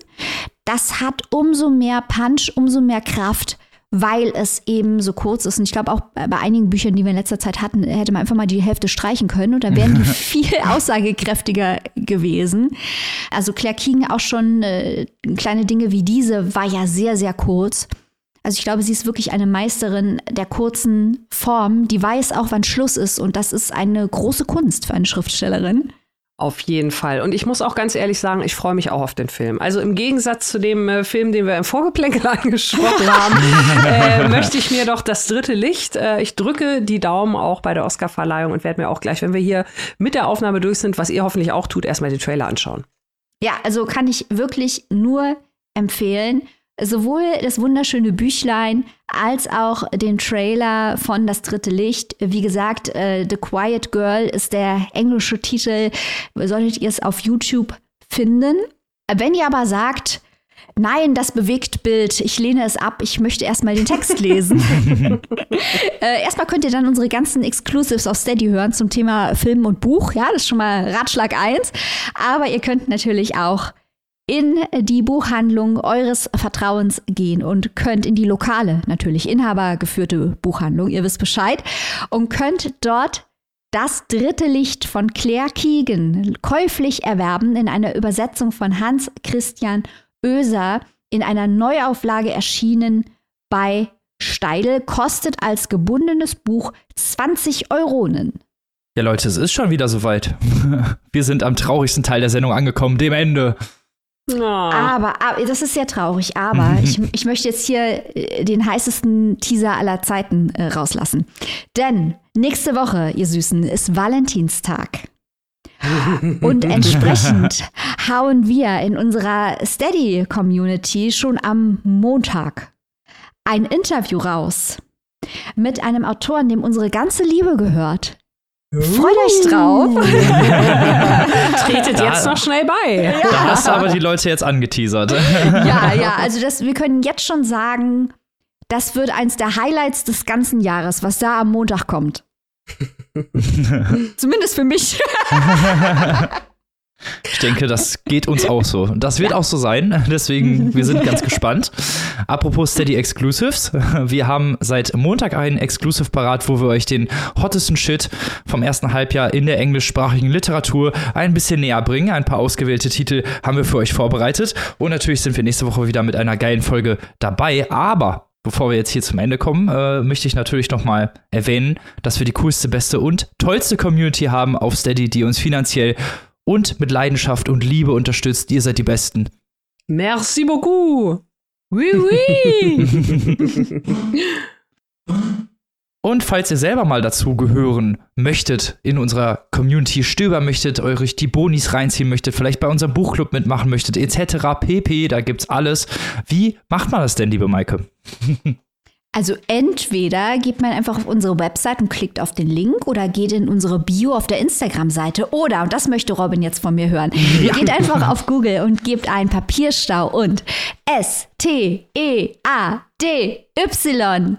Das hat umso mehr Punch, umso mehr Kraft, weil es eben so kurz ist. Und ich glaube auch bei einigen Büchern, die wir in letzter Zeit hatten, hätte man einfach mal die Hälfte streichen können und dann wären die viel aussagekräftiger gewesen. Also Claire King auch schon äh, kleine Dinge wie diese war ja sehr, sehr kurz. Also ich glaube, sie ist wirklich eine Meisterin der kurzen Form, die weiß auch, wann Schluss ist. Und das ist eine große Kunst für eine Schriftstellerin. Auf jeden Fall. Und ich muss auch ganz ehrlich sagen, ich freue mich auch auf den Film. Also im Gegensatz zu dem äh, Film, den wir im Vorgeplänkel angesprochen haben, äh, möchte ich mir doch das dritte Licht. Äh, ich drücke die Daumen auch bei der Oscarverleihung und werde mir auch gleich, wenn wir hier mit der Aufnahme durch sind, was ihr hoffentlich auch tut, erstmal den Trailer anschauen. Ja, also kann ich wirklich nur empfehlen sowohl das wunderschöne Büchlein als auch den Trailer von Das dritte Licht. Wie gesagt, äh, The Quiet Girl ist der englische Titel. Solltet ihr es auf YouTube finden. Wenn ihr aber sagt, Nein, das bewegt Bild. Ich lehne es ab. Ich möchte erstmal den Text lesen. äh, erstmal könnt ihr dann unsere ganzen Exclusives auf Steady hören zum Thema Film und Buch. Ja, das ist schon mal Ratschlag 1. Aber ihr könnt natürlich auch in die Buchhandlung eures Vertrauens gehen und könnt in die lokale, natürlich inhabergeführte Buchhandlung, ihr wisst Bescheid, und könnt dort das dritte Licht von Claire Keegan käuflich erwerben in einer Übersetzung von Hans Christian Oeser in einer Neuauflage erschienen bei Steidel, kostet als gebundenes Buch 20 Euronen. Ja, Leute, es ist schon wieder soweit. Wir sind am traurigsten Teil der Sendung angekommen, dem Ende. Oh. Aber, aber, das ist sehr traurig, aber ich, ich möchte jetzt hier äh, den heißesten Teaser aller Zeiten äh, rauslassen. Denn nächste Woche, ihr Süßen, ist Valentinstag. Und entsprechend hauen wir in unserer Steady-Community schon am Montag ein Interview raus mit einem Autoren, dem unsere ganze Liebe gehört. Freut euch drauf. Tretet jetzt noch schnell bei. Ja. Da hast du aber die Leute jetzt angeteasert. Ja, ja, also das, wir können jetzt schon sagen, das wird eins der Highlights des ganzen Jahres, was da am Montag kommt. Zumindest für mich. Ich denke, das geht uns auch so. Das wird auch so sein. Deswegen, wir sind ganz gespannt. Apropos Steady Exclusives. Wir haben seit Montag einen Exclusive parat, wo wir euch den hottesten Shit vom ersten Halbjahr in der englischsprachigen Literatur ein bisschen näher bringen. Ein paar ausgewählte Titel haben wir für euch vorbereitet. Und natürlich sind wir nächste Woche wieder mit einer geilen Folge dabei. Aber Bevor wir jetzt hier zum Ende kommen, äh, möchte ich natürlich nochmal erwähnen, dass wir die coolste, beste und tollste Community haben auf Steady, die uns finanziell und mit Leidenschaft und Liebe unterstützt. Ihr seid die Besten. Merci beaucoup. Oui, oui. Und falls ihr selber mal dazu gehören möchtet, in unserer Community stöbern möchtet, euch die Bonis reinziehen möchtet, vielleicht bei unserem Buchclub mitmachen möchtet, etc. pp, da gibt's alles. Wie macht man das denn, liebe Maike? Also entweder geht man einfach auf unsere Website und klickt auf den Link oder geht in unsere Bio auf der Instagram-Seite oder, und das möchte Robin jetzt von mir hören, ja. geht einfach auf Google und gebt einen Papierstau und S-T-E-A-D-Y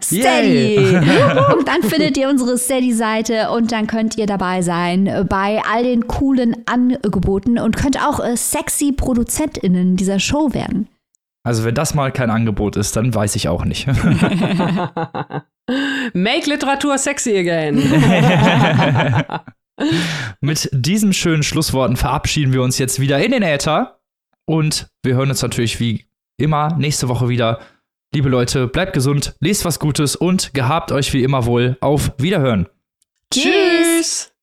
Steady. und dann findet ihr unsere Steady-Seite und dann könnt ihr dabei sein bei all den coolen Angeboten und könnt auch äh, sexy ProduzentInnen dieser Show werden. Also wenn das mal kein Angebot ist, dann weiß ich auch nicht. Make Literatur sexy again. Mit diesen schönen Schlussworten verabschieden wir uns jetzt wieder in den Äther und wir hören uns natürlich wie immer nächste Woche wieder. Liebe Leute, bleibt gesund, lest was Gutes und gehabt euch wie immer wohl. Auf Wiederhören. Tschüss.